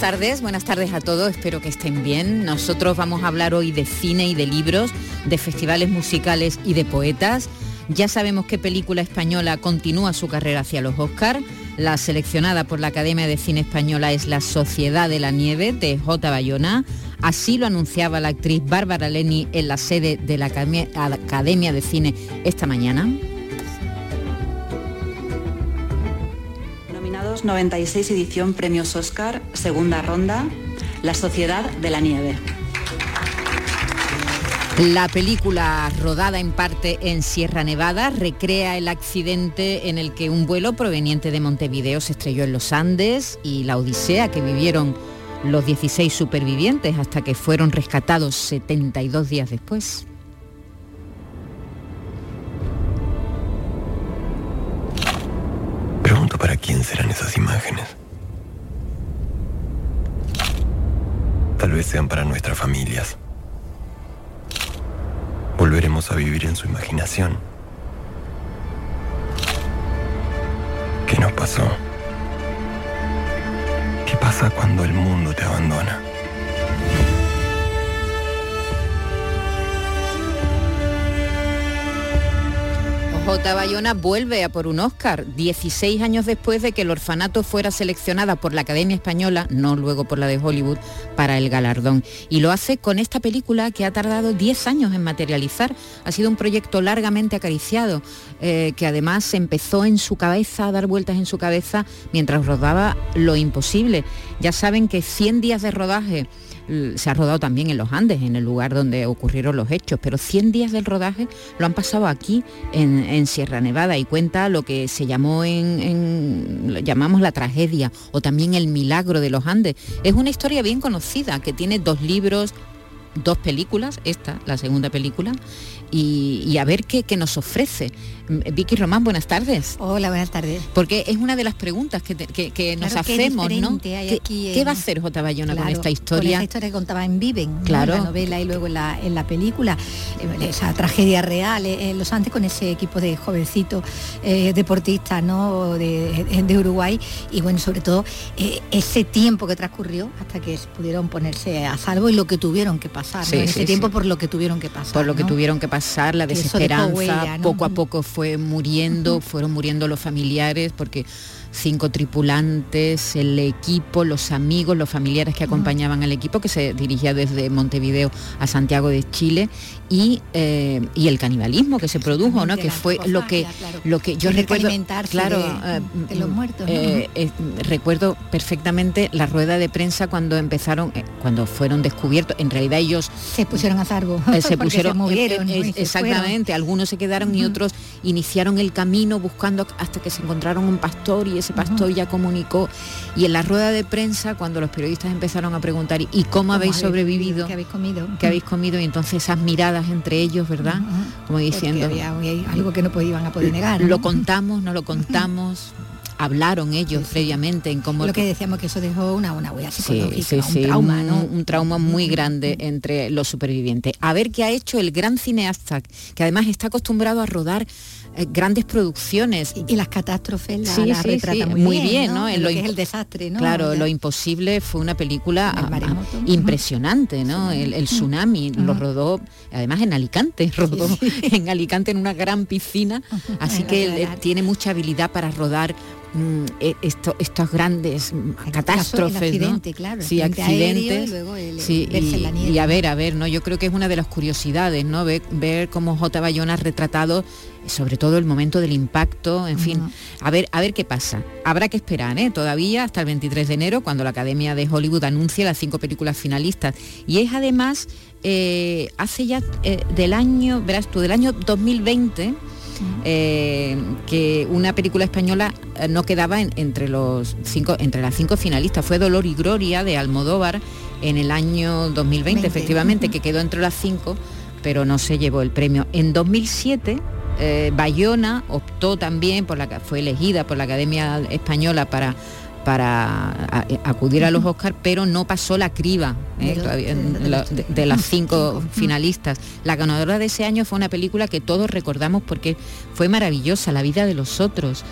Tardes, buenas tardes a todos, espero que estén bien. Nosotros vamos a hablar hoy de cine y de libros, de festivales musicales y de poetas. Ya sabemos qué película española continúa su carrera hacia los Oscars. La seleccionada por la Academia de Cine Española es La Sociedad de la Nieve de J. Bayona. Así lo anunciaba la actriz Bárbara Leni en la sede de la Academia de Cine esta mañana. 96 edición Premios Oscar, segunda ronda, La Sociedad de la Nieve. La película, rodada en parte en Sierra Nevada, recrea el accidente en el que un vuelo proveniente de Montevideo se estrelló en los Andes y la odisea que vivieron los 16 supervivientes hasta que fueron rescatados 72 días después. Quién serán esas imágenes. Tal vez sean para nuestras familias. Volveremos a vivir en su imaginación. ¿Qué nos pasó? ¿Qué pasa cuando el mundo te abandona? Bayona vuelve a por un Oscar, 16 años después de que el orfanato fuera seleccionada por la Academia Española, no luego por la de Hollywood, para el galardón. Y lo hace con esta película que ha tardado 10 años en materializar. Ha sido un proyecto largamente acariciado, eh, que además empezó en su cabeza, a dar vueltas en su cabeza mientras rodaba Lo Imposible. Ya saben que 100 días de rodaje se ha rodado también en los Andes, en el lugar donde ocurrieron los hechos, pero 100 días del rodaje lo han pasado aquí, en, Sierra Nevada, y cuenta lo que se llamó en, llamamos la tragedia, o también el milagro de los Andes. Es una historia bien conocida, que tiene dos libros, dos películas, esta, la segunda película, y, a ver qué, nos ofrece. Mm, Vicky Román, buenas tardes. Hola, buenas tardes. Porque es una de las preguntas que, nos hacemos, ¿no? ¿Qué, va a hacer J. Bayona con esta historia? Con esta historia que contaba en Viven, claro. la novela y luego en la, en la película, eh, esa tragedia real eh, en Los Andes con ese equipo de jovencitos eh, deportistas ¿no? de, Uruguay y bueno, sobre todo ese tiempo que transcurrió hasta que pudieron ponerse a salvo y lo que tuvieron que pasar, ese tiempo por lo que tuvieron que pasar. Por lo que tuvieron que pasar la desesperanza, poco a poco fue muriendo, fueron muriendo los familiares porque cinco tripulantes, el equipo, los amigos, los familiares que acompañaban al equipo que se dirigía desde Montevideo a Santiago de Chile y, eh, y el canibalismo que se produjo, ¿no? Que fue lo que lo que yo recuerdo claro de, los muertos. Eh, eh, recuerdo perfectamente la rueda de prensa cuando empezaron cuando fueron descubiertos, en realidad ellos se pusieron a salvo, se pusieron movieron, exactamente, algunos se quedaron y otros iniciaron el camino buscando hasta que se encontraron un pastor y ese pastor ya comunicó. Y en la rueda de prensa, cuando los periodistas empezaron a preguntar, ¿y cómo, habéis sobrevivido? ¿Qué habéis comido? ¿Qué habéis comido? Y entonces esas miradas entre ellos, ¿verdad? Como diciendo... Había, algo que no podían a poder negar. Lo contamos, no lo contamos. hablaron ellos previamente en cómo... Lo que decíamos que eso dejó una, una huella psicológica, un trauma, ¿no? Un, trauma muy grande entre los supervivientes. A ver qué ha hecho el gran cineasta, que además está acostumbrado a rodar eh, grandes producciones. Y, las catástrofes la, sí, sí, muy, bien, ¿no? En lo, que es el desastre, ¿no? Claro, Lo Imposible fue una película ah, ah, impresionante, ¿no? El, tsunami lo rodó, además en Alicante, rodó en Alicante en una gran piscina, así que tiene mucha habilidad para rodar Mm, e, esto, estos grandes catástrofes, claro, sí, accidentes, y, a ver, a ver, ¿no? Yo creo que es una de las curiosidades, ¿no? Ver, ver cómo J. Bayona ha retratado sobre todo el momento del impacto, en fin, a ver, a ver qué pasa. Habrá que esperar, ¿eh? todavía hasta el 23 de enero, cuando la Academia de Hollywood anuncie las cinco películas finalistas. Y es además, eh, hace ya eh, del año, verás tú, del año 2020, que una película española no quedaba entre, los cinco, entre las cinco finalistas. Fue Dolor y Gloria de Almodóvar en el año 2020, efectivamente, que quedó entre las cinco, pero no se llevó el premio. En 2007 eh, Bayona optó también por la fue elegida por la Academia Española para para acudir a los Oscars, pero no pasó la criba ¿eh? de, las cinco finalistas. La ganadora de ese año fue una película que todos recordamos porque fue maravillosa, La vida de los otros,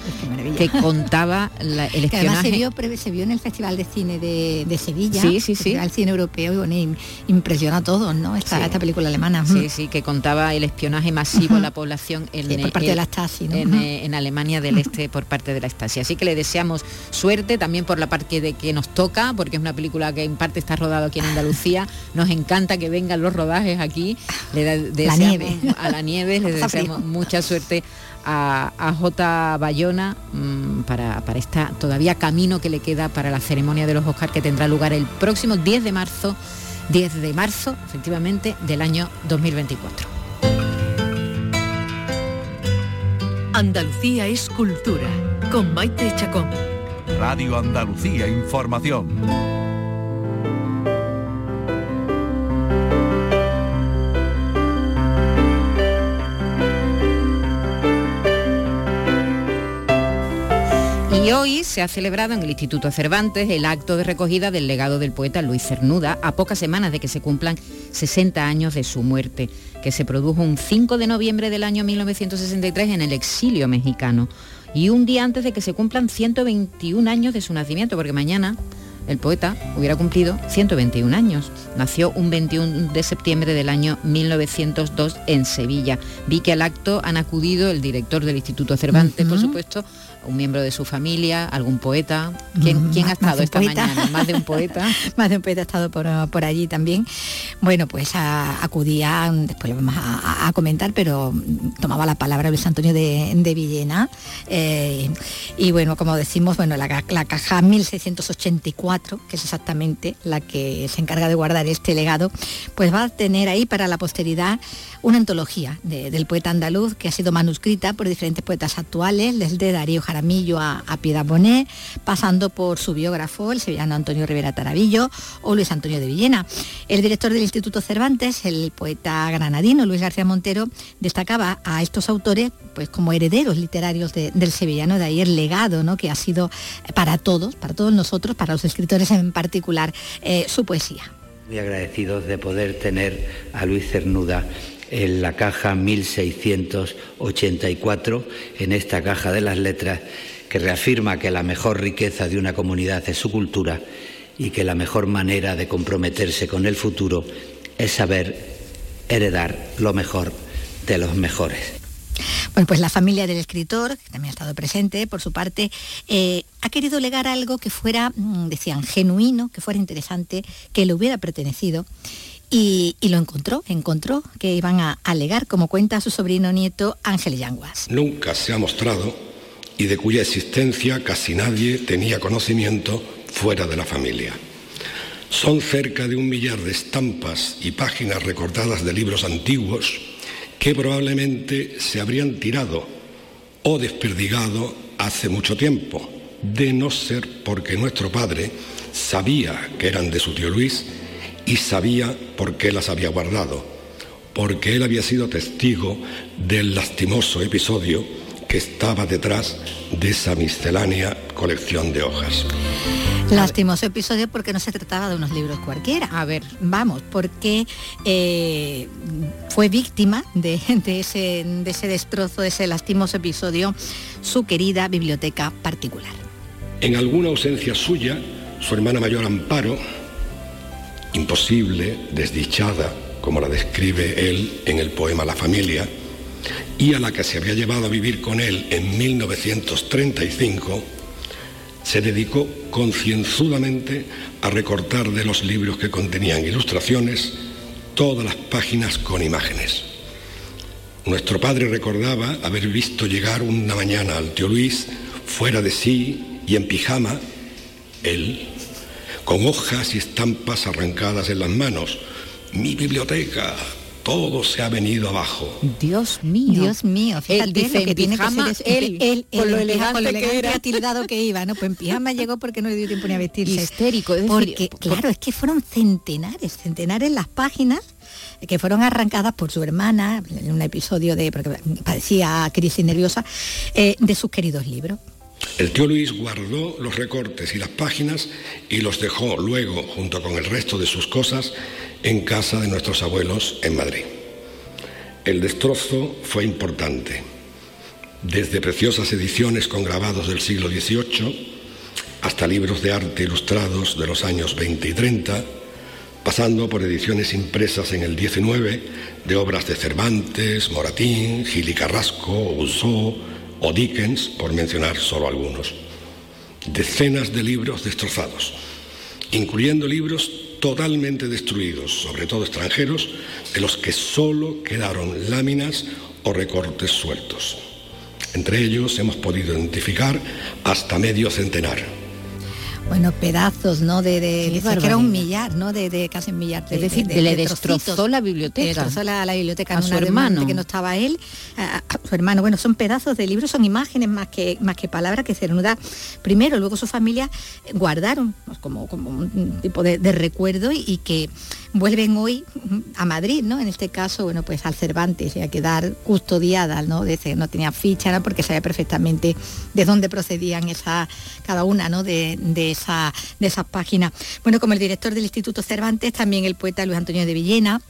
que contaba el espionaje. se vio, en el Festival de Cine de, Sevilla, sí, sí, sí. el cine europeo, y impresiona a todos, ¿no? Esta, esta película alemana. Sí, sí, que contaba el espionaje masivo a la población en, por parte de la Stasi, en, Alemania del Este por parte de la Stasi. Así que le deseamos suerte también por la parte de que nos toca, porque es una película que en parte está rodada aquí en Andalucía. Nos encanta que vengan los rodajes aquí. Le la nieve. a la nieve, le deseamos mucha suerte a, J. Bayona mm, para, para este todavía camino que le queda para la ceremonia de los Oscars que tendrá lugar el próximo 10 de marzo, 10 de marzo, efectivamente, del año 2024. Andalucía es cultura, con Maite Chacón. Radio Andalucía Información. Y hoy se ha celebrado en el Instituto Cervantes el acto de recogida del legado del poeta Luis Cernuda a pocas semanas de que se cumplan 60 años de su muerte, que se produjo un 5 de noviembre del año 1963 en el exilio mexicano y un día antes de que se cumplan 121 años de su nacimiento, porque mañana el poeta hubiera cumplido 121 años. Nació un 21 de septiembre del año 1902 en Sevilla. Vi que al acto han acudido el director del Instituto Cervantes, por supuesto, un miembro de su familia, algún poeta. ¿Quién, ha estado esta mañana? Más de un poeta. más de un poeta ha estado por, allí también. Bueno, pues acudía, después lo vamos a, comentar, pero tomaba la palabra Luis Antonio de, Villena. Eh, y bueno, como decimos, bueno, la, la caja 1684, que es exactamente la que se encarga de guardar este legado, pues va a tener ahí para la posteridad una antología del poeta andaluz que ha sido manuscrita por diferentes poetas actuales, desde Darío Jaramillo a, Piedad Bonet, pasando por su biógrafo, el sevillano Antonio Rivera Taravillo o Luis Antonio de Villena. El director del Instituto Cervantes, el poeta granadino Luis García Montero, destacaba a estos autores pues, como herederos literarios del sevillano, de ahí el legado ¿no? que ha sido para todos, para todos nosotros, para los escritores en particular, eh, su poesía. Muy agradecidos de poder tener a Luis Cernuda en la caja 1684, en esta caja de las letras, que reafirma que la mejor riqueza de una comunidad es su cultura y que la mejor manera de comprometerse con el futuro es saber heredar lo mejor de los mejores. Bueno, pues la familia del escritor, que también ha estado presente por su parte, eh, ha querido legar algo que fuera, mm, decían, genuino, que fuera interesante, que le hubiera pertenecido y, lo encontró, encontró que iban a alegar, como cuenta su sobrino nieto Ángel Yanguas. Nunca se ha mostrado y de cuya existencia casi nadie tenía conocimiento fuera de la familia. Son cerca de un millar de estampas y páginas recortadas de libros antiguos que probablemente se habrían tirado o desperdigado hace mucho tiempo, de no ser porque nuestro padre sabía que eran de su tío Luis y sabía por qué las había guardado, porque él había sido testigo del lastimoso episodio que estaba detrás de esa miscelánea colección de hojas. Lastimoso episodio porque no se trataba de unos libros cualquiera. A ver, vamos, porque eh, fue víctima de, ese, de ese destrozo, de ese lastimoso episodio, su querida biblioteca particular. En alguna ausencia suya, su hermana mayor Amparo, imposible, desdichada, como la describe él en el poema La familia, y a la que se había llevado a vivir con él en 1935, se dedicó concienzudamente a recortar de los libros que contenían ilustraciones todas las páginas con imágenes. Nuestro padre recordaba haber visto llegar una mañana al tío Luis fuera de sí y en pijama, él, con hojas y estampas arrancadas en las manos. Mi biblioteca, todo se ha venido abajo. Dios mío. Dios mío, fíjate él dice, lo que en tiene pijama, que ser él, él, con lo elegante, con lo que elegante era. atildado que iba, ¿no? Pues en pijama llegó porque no le dio tiempo ni a vestirse. Histérico, es decir, porque, por- claro, es que fueron centenares, centenares las páginas que fueron arrancadas por su hermana en un episodio de, porque padecía crisis nerviosa, eh, de sus queridos libros. El tío Luis guardó los recortes y las páginas y los dejó luego, junto con el resto de sus cosas, en casa de nuestros abuelos en Madrid. El destrozo fue importante. Desde preciosas ediciones con grabados del siglo XVIII hasta libros de arte ilustrados de los años 20 y 30, pasando por ediciones impresas en el XIX de obras de Cervantes, Moratín, Gil y Carrasco, Rousseau o Dickens, por mencionar solo algunos. Decenas de libros destrozados, incluyendo libros totalmente destruidos, sobre todo extranjeros, de los que solo quedaron láminas o recortes sueltos. Entre ellos hemos podido identificar hasta medio centenar. Bueno, pedazos, ¿no? De, de que era un millar, ¿no? De, de casi un millar. Es decir, le de destrozó trocitos. la Le biblioteca. destrozó la, la biblioteca A en su hermano. que no estaba él, a, a su hermano. Bueno, son pedazos de libros, son imágenes más que más que palabras que Cernuda primero, luego su familia guardaron pues, como, como un tipo de, de recuerdo y, y que vuelven hoy a Madrid, ¿no? En este caso, bueno, pues al Cervantes y a quedar custodiadas, ¿no? De ese- no tenía ficha, ¿no? Porque sabía perfectamente de dónde procedían esa, cada una, ¿no? De, de de esas páginas. Bueno, como el director del Instituto Cervantes, también el poeta Luis Antonio de Villena,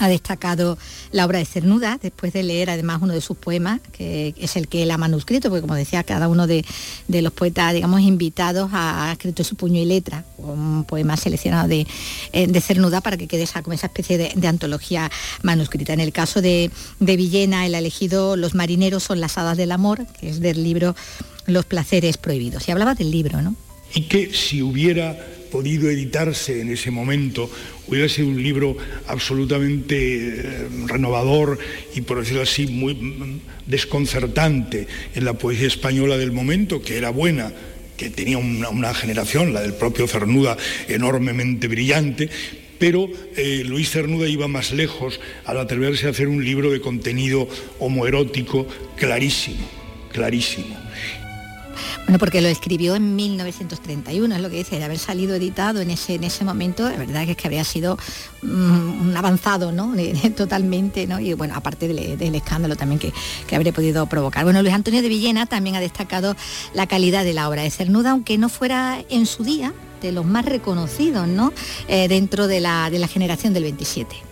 ha destacado la obra de Cernuda, después de leer además uno de sus poemas, que es el que él ha manuscrito, porque como decía, cada uno de, los poetas, digamos, invitados ha, ha escrito su puño y letra, un poema seleccionado de, eh, de Cernuda para que quede esa, como esa especie de, antología manuscrita. En el caso de, de Villena, él ha elegido Los marineros son las hadas del amor, que es del libro Los placeres prohibidos. Y hablaba del libro, ¿no? Y que si hubiera podido editarse en ese momento, hubiera sido un libro absolutamente eh, renovador y, por decirlo así, muy mm, desconcertante en la poesía española del momento, que era buena, que tenía una, generación, la del propio Cernuda, enormemente brillante, pero eh, Luis Cernuda iba más lejos al atreverse a hacer un libro de contenido homoerótico clarísimo, clarísimo. Bueno, porque lo escribió en 1931, es lo que dice, de haber salido editado en ese, en ese momento, la verdad es que había sido mm, un avanzado, ¿no? Totalmente, ¿no? Y bueno, aparte del, del escándalo también que, que habría podido provocar. Bueno, Luis Antonio de Villena también ha destacado la calidad de la obra de Cernuda, aunque no fuera en su día de los más reconocidos, ¿no? Eh, dentro de la, de la generación del 27.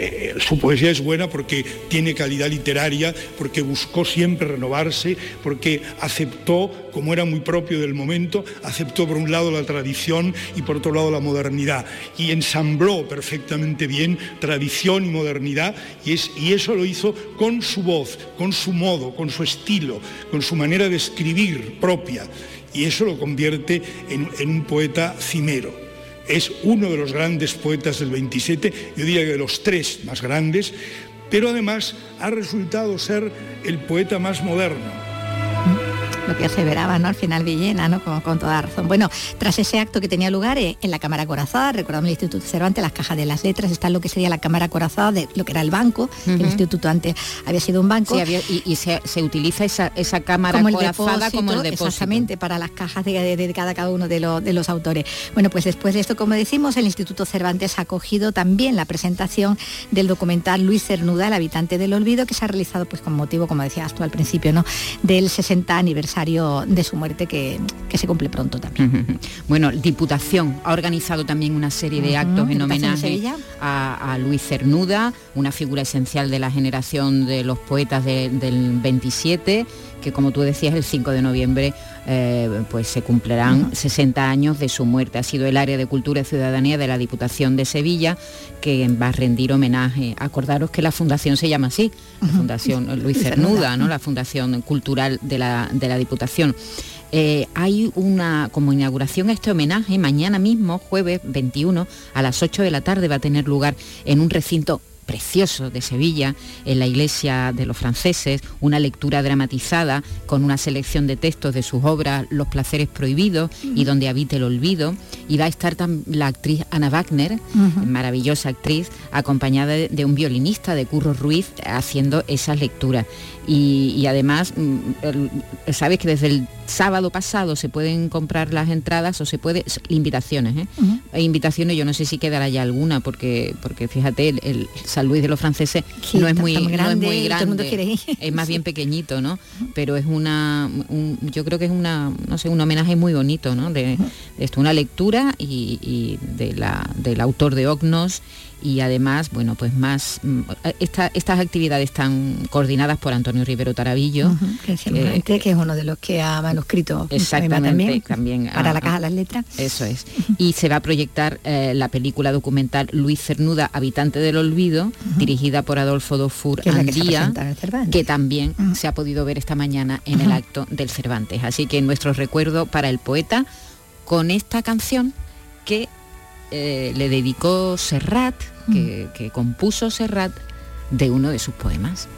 Eh, su poesía es buena porque tiene calidad literaria, porque buscó siempre renovarse, porque aceptó, como era muy propio del momento, aceptó por un lado la tradición y por otro lado la modernidad. Y ensambló perfectamente bien tradición y modernidad y, es, y eso lo hizo con su voz, con su modo, con su estilo, con su manera de escribir propia. Y eso lo convierte en un poeta cimero es uno de los grandes poetas del 27, yo diría que de los tres más grandes, pero además ha resultado ser el poeta más moderno. Lo que aseveraba ¿no? al final Villena, ¿no? con, con toda razón. Bueno, tras ese acto que tenía lugar eh, en la Cámara Corazada, recordamos el Instituto Cervantes, las cajas de las letras, está lo que sería la Cámara Corazada de lo que era el banco, el instituto antes había sido un banco. Sí, había- y, y se, se utiliza esa, esa cámara como el corazada depósito, como el depósito. exactamente para las cajas de, de- de cada, cada uno de, los- de los autores. Bueno, pues después de esto, como decimos, el Instituto Cervantes ha acogido también la presentación del documental Luis Cernuda, el habitante del olvido, que se ha realizado pues con motivo, como decías tú al principio, ¿no? del 60 aniversario de su muerte que, que se cumple pronto también. Bueno, Diputación ha organizado también una serie de actos en homenaje a, a Luis Cernuda, una figura esencial de la generación de los poetas de- del 27, que como tú decías, el 5 de noviembre eh, pues se cumplirán 60 años de su muerte. Ha sido el área de Cultura y Ciudadanía de la Diputación de Sevilla que va a rendir homenaje. Acordaros que la fundación se llama así, la Fundación Luis Cernuda. ¿no? la Fundación Cultural de la, de la Diputación. Eh, hay una como inauguración a este homenaje mañana mismo, jueves 21, a las 8 de la tarde va a tener lugar en un recinto precioso de Sevilla, en la iglesia de los franceses, una lectura dramatizada con una selección de textos de sus obras Los placeres prohibidos y Donde habita el olvido. Y va a estar la actriz Ana Wagner, maravillosa actriz, acompañada de, un violinista de Curro Ruiz haciendo esas lecturas. Y, además, mm, sabes que desde el sábado pasado se pueden comprar las entradas o se puede invitaciones ¿eh? hay invitaciones yo no sé si quedará ya alguna porque porque fíjate el, San Luis de los franceses no, es muy, grande, es más bien pequeñito no pero es una yo creo que es una no sé un homenaje muy bonito no de, esto una lectura y, de la, del autor de Ognos y además, bueno, pues más, mm, estas actividades están coordinadas por Antonio Rivero Tarabillo. que, es uno de los que ha manuscrito exactamente, también, para la caja de las letras. Eso es. Y se va a proyectar eh, la película documental Luis Cernuda, Habitante del Olvido, dirigida por Adolfo Dofur Andía, que, también se ha podido ver esta mañana en el acto del Cervantes. Así que nuestro recuerdo para el poeta con esta canción que eh, le dedicó Serrat, que, que compuso Serrat de uno de sus poemas.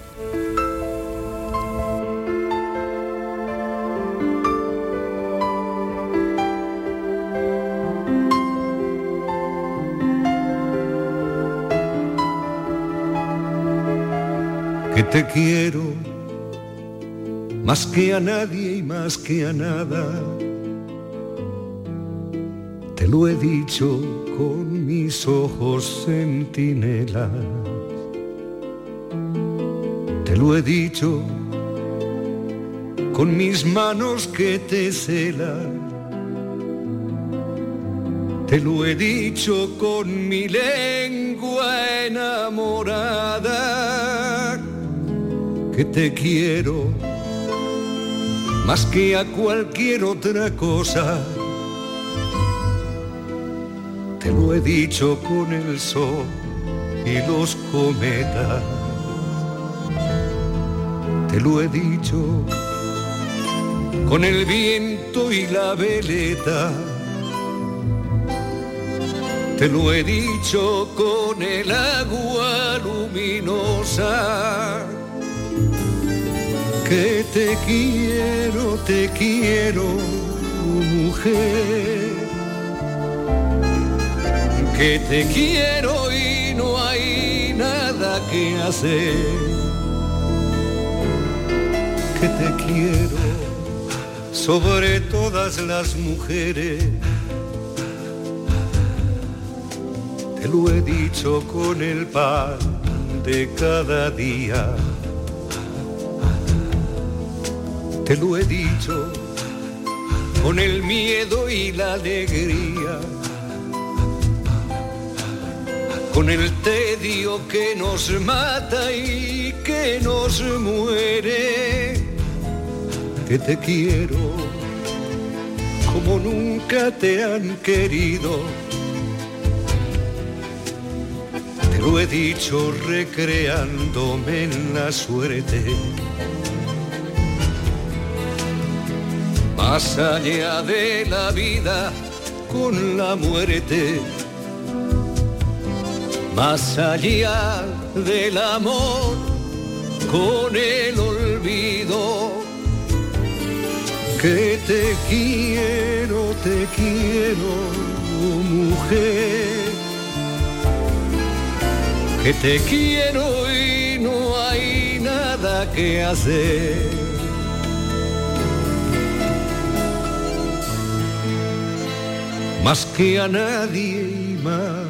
que te quiero más que a nadie y más que a nada te lo he dicho con mis ojos centinelas. Te lo he dicho con mis manos que te celan. Te lo he dicho con mi lengua enamorada que te quiero más que a cualquier otra cosa te lo he dicho con el sol y los cometas. Te lo he dicho con el viento y la veleta. Te lo he dicho con el agua luminosa. Que te quiero, te quiero, mujer que te quiero y no hay nada que hacer. Que te quiero sobre todas las mujeres. Te lo he dicho con el pan de cada día. Te lo he dicho con el miedo y la alegría con el tedio que nos mata y que nos muere, que te quiero como nunca te han querido. Te lo he dicho recreándome en la suerte. Más allá de la vida con la muerte más allá del amor con el olvido. Que te quiero, te quiero, mujer. Que te quiero y no hay nada que hacer. Más que a nadie más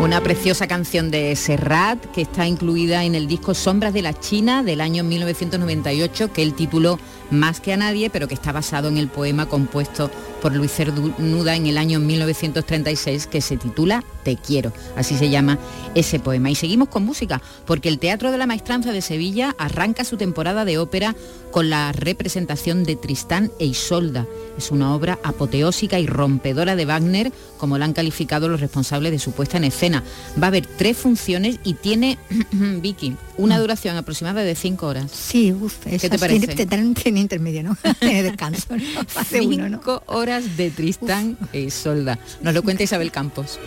Una preciosa canción de Serrat que está incluida en el disco Sombras de la China del año 1998 que él tituló más que a nadie, pero que está basado en el poema compuesto por Luis Cernuda en el año 1936 que se titula Te quiero. Así se llama ese poema. Y seguimos con música, porque el Teatro de la Maestranza de Sevilla arranca su temporada de ópera con la representación de Tristán e Isolda. Es una obra apoteósica y rompedora de Wagner, como la han calificado los responsables de su puesta en escena. Va a haber tres funciones y tiene, Vicky, una mm. duración aproximada de cinco horas. Sí, uff, ¿Qué te parece? Tiene, intermedio, ¿no? Tiene descanso. cinco horas de Tristán e Isolda. Nos lo cuenta Isabel Campos.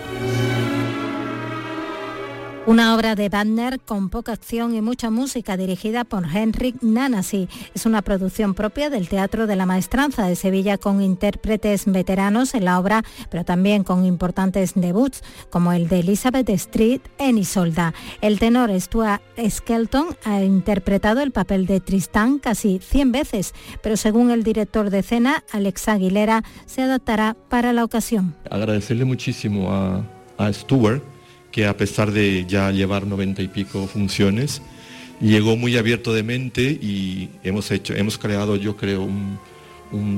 Una obra de Wagner con poca acción y mucha música dirigida por Henrik Nanasi. Es una producción propia del Teatro de la Maestranza de Sevilla con intérpretes veteranos en la obra, pero también con importantes debuts como el de Elizabeth Street en Isolda. El tenor Stuart Skelton ha interpretado el papel de Tristán casi 100 veces, pero según el director de escena, Alex Aguilera, se adaptará para la ocasión. Agradecerle muchísimo a, a Stuart que a pesar de ya llevar noventa y pico funciones, llegó muy abierto de mente y hemos hecho, hemos creado, yo creo, un,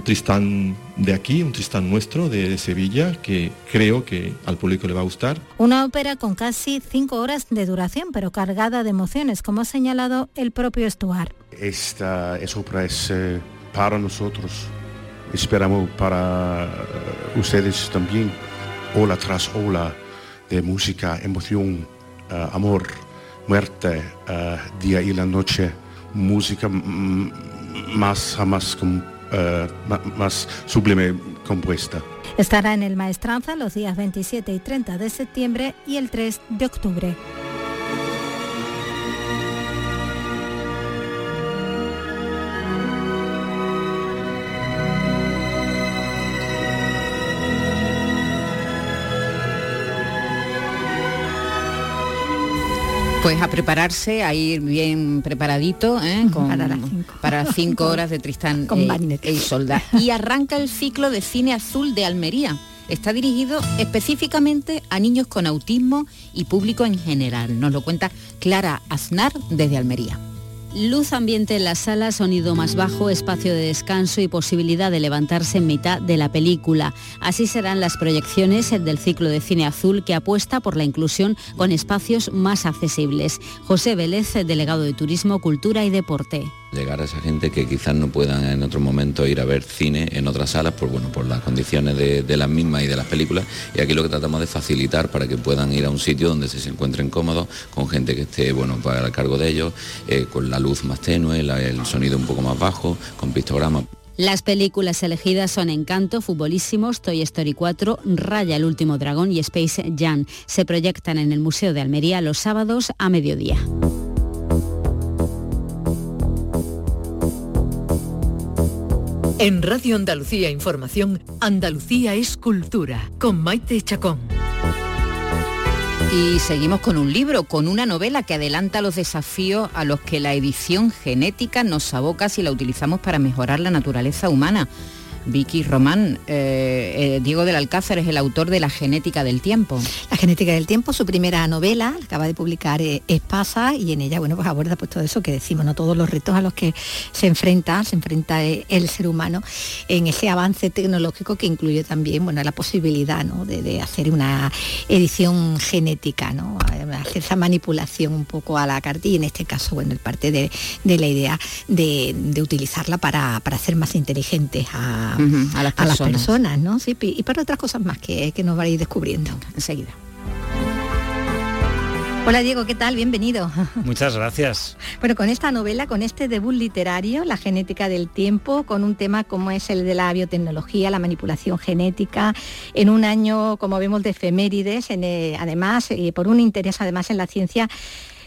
Tristán de aquí, un Tristán nuestro de, Sevilla, que creo que al público le va a gustar. Una ópera con casi cinco horas de duración, pero cargada de emociones, como ha señalado el propio Stuart. Esta, es ópera es eh, para nosotros, esperamos para eh, ustedes también, ola tras ola de música, emoción, uh, amor, muerte, uh, día y la noche, música más jamás uh, más sublime compuesta. Estará en el Maestranza los días 27 y 30 de septiembre y el 3 de octubre. Pues a prepararse, a ir bien preparadito ¿eh? para, las cinco. horas de Tristán Con e, e Isolda. Y arranca el ciclo de cine azul de Almería. Está dirigido específicamente a niños con autismo y público en general. Nos lo cuenta Clara Aznar desde Almería. Luz ambiente en la sala, sonido más bajo, espacio de descanso y posibilidad de levantarse en mitad de la película. Así serán las proyecciones del ciclo de cine azul que apuesta por la inclusión con espacios más accesibles. José Vélez, delegado de Turismo, Cultura y Deporte llegar a esa gente que quizás no puedan en otro momento ir a ver cine en otras salas por, bueno, por las condiciones de, las mismas y de las películas. Y aquí lo que tratamos de facilitar para que puedan ir a un sitio donde se, encuentren cómodos, con gente que esté bueno, para el cargo de ellos, eh, con la luz más tenue, el sonido un poco más bajo, con pictogramas. Las películas elegidas son Encanto, Futbolísimos, Toy Story 4, Raya el último dragón y Space Jam. Se proyectan en el Museo de Almería los sábados a mediodía. En Radio Andalucía Información, Andalucía es cultura, con Maite Chacón. Y seguimos con un libro, con una novela que adelanta los desafíos a los que la edición genética nos aboca si la utilizamos para mejorar la naturaleza humana. Vicky Román, eh, eh, Diego del Alcázar es el autor de La genética del tiempo. La genética del tiempo, su primera novela, acaba de publicar eh, Espasa y en ella, bueno, pues aborda pues todo eso que decimos, ¿no? Todos los retos a los que se enfrenta, se enfrenta el ser humano en ese avance tecnológico que incluye también, bueno, la posibilidad, de, hacer una edición genética, ¿no? Hacer esa manipulación un poco a la cartilla, en este caso, bueno, el parte de, la idea de, utilizarla para, para hacer más inteligentes a a, las personas. ¿no? Sí, y para otras cosas más que, que nos va a ir descubriendo enseguida. Hola Diego, ¿qué tal? Bienvenido. Muchas gracias. Bueno, con esta novela, con este debut literario, La genética del tiempo, con un tema como es el de la biotecnología, la manipulación genética, en un año, como vemos, de efemérides, eh, además, eh, por un interés además en la ciencia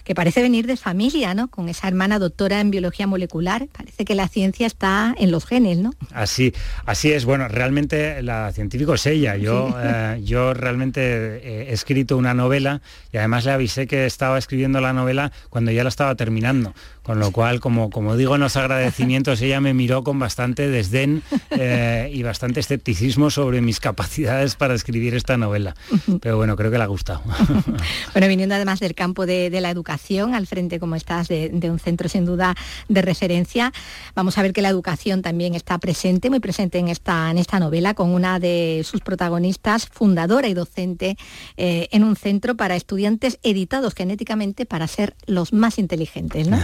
que parece venir de familia, ¿no? Con esa hermana doctora en biología molecular. Parece que la ciencia está en los genes, ¿no? Así, así es. Bueno, realmente la científico es ella. Yo, eh, yo realmente he escrito una novela y además le avisé que estaba escribiendo la novela cuando ya la estaba terminando. Con lo cual, como, como digo en los agradecimientos, ella me miró con bastante desdén eh, y bastante escepticismo sobre mis capacidades para escribir esta novela. Pero bueno, creo que le ha gustado. bueno, viniendo además del campo de, de la educación, educación al frente, como estás, de, un centro sin duda de referencia. Vamos a ver que la educación también está presente, muy presente en esta, en esta novela, con una de sus protagonistas, fundadora y docente eh, en un centro para estudiantes editados genéticamente para ser los más inteligentes. ¿no?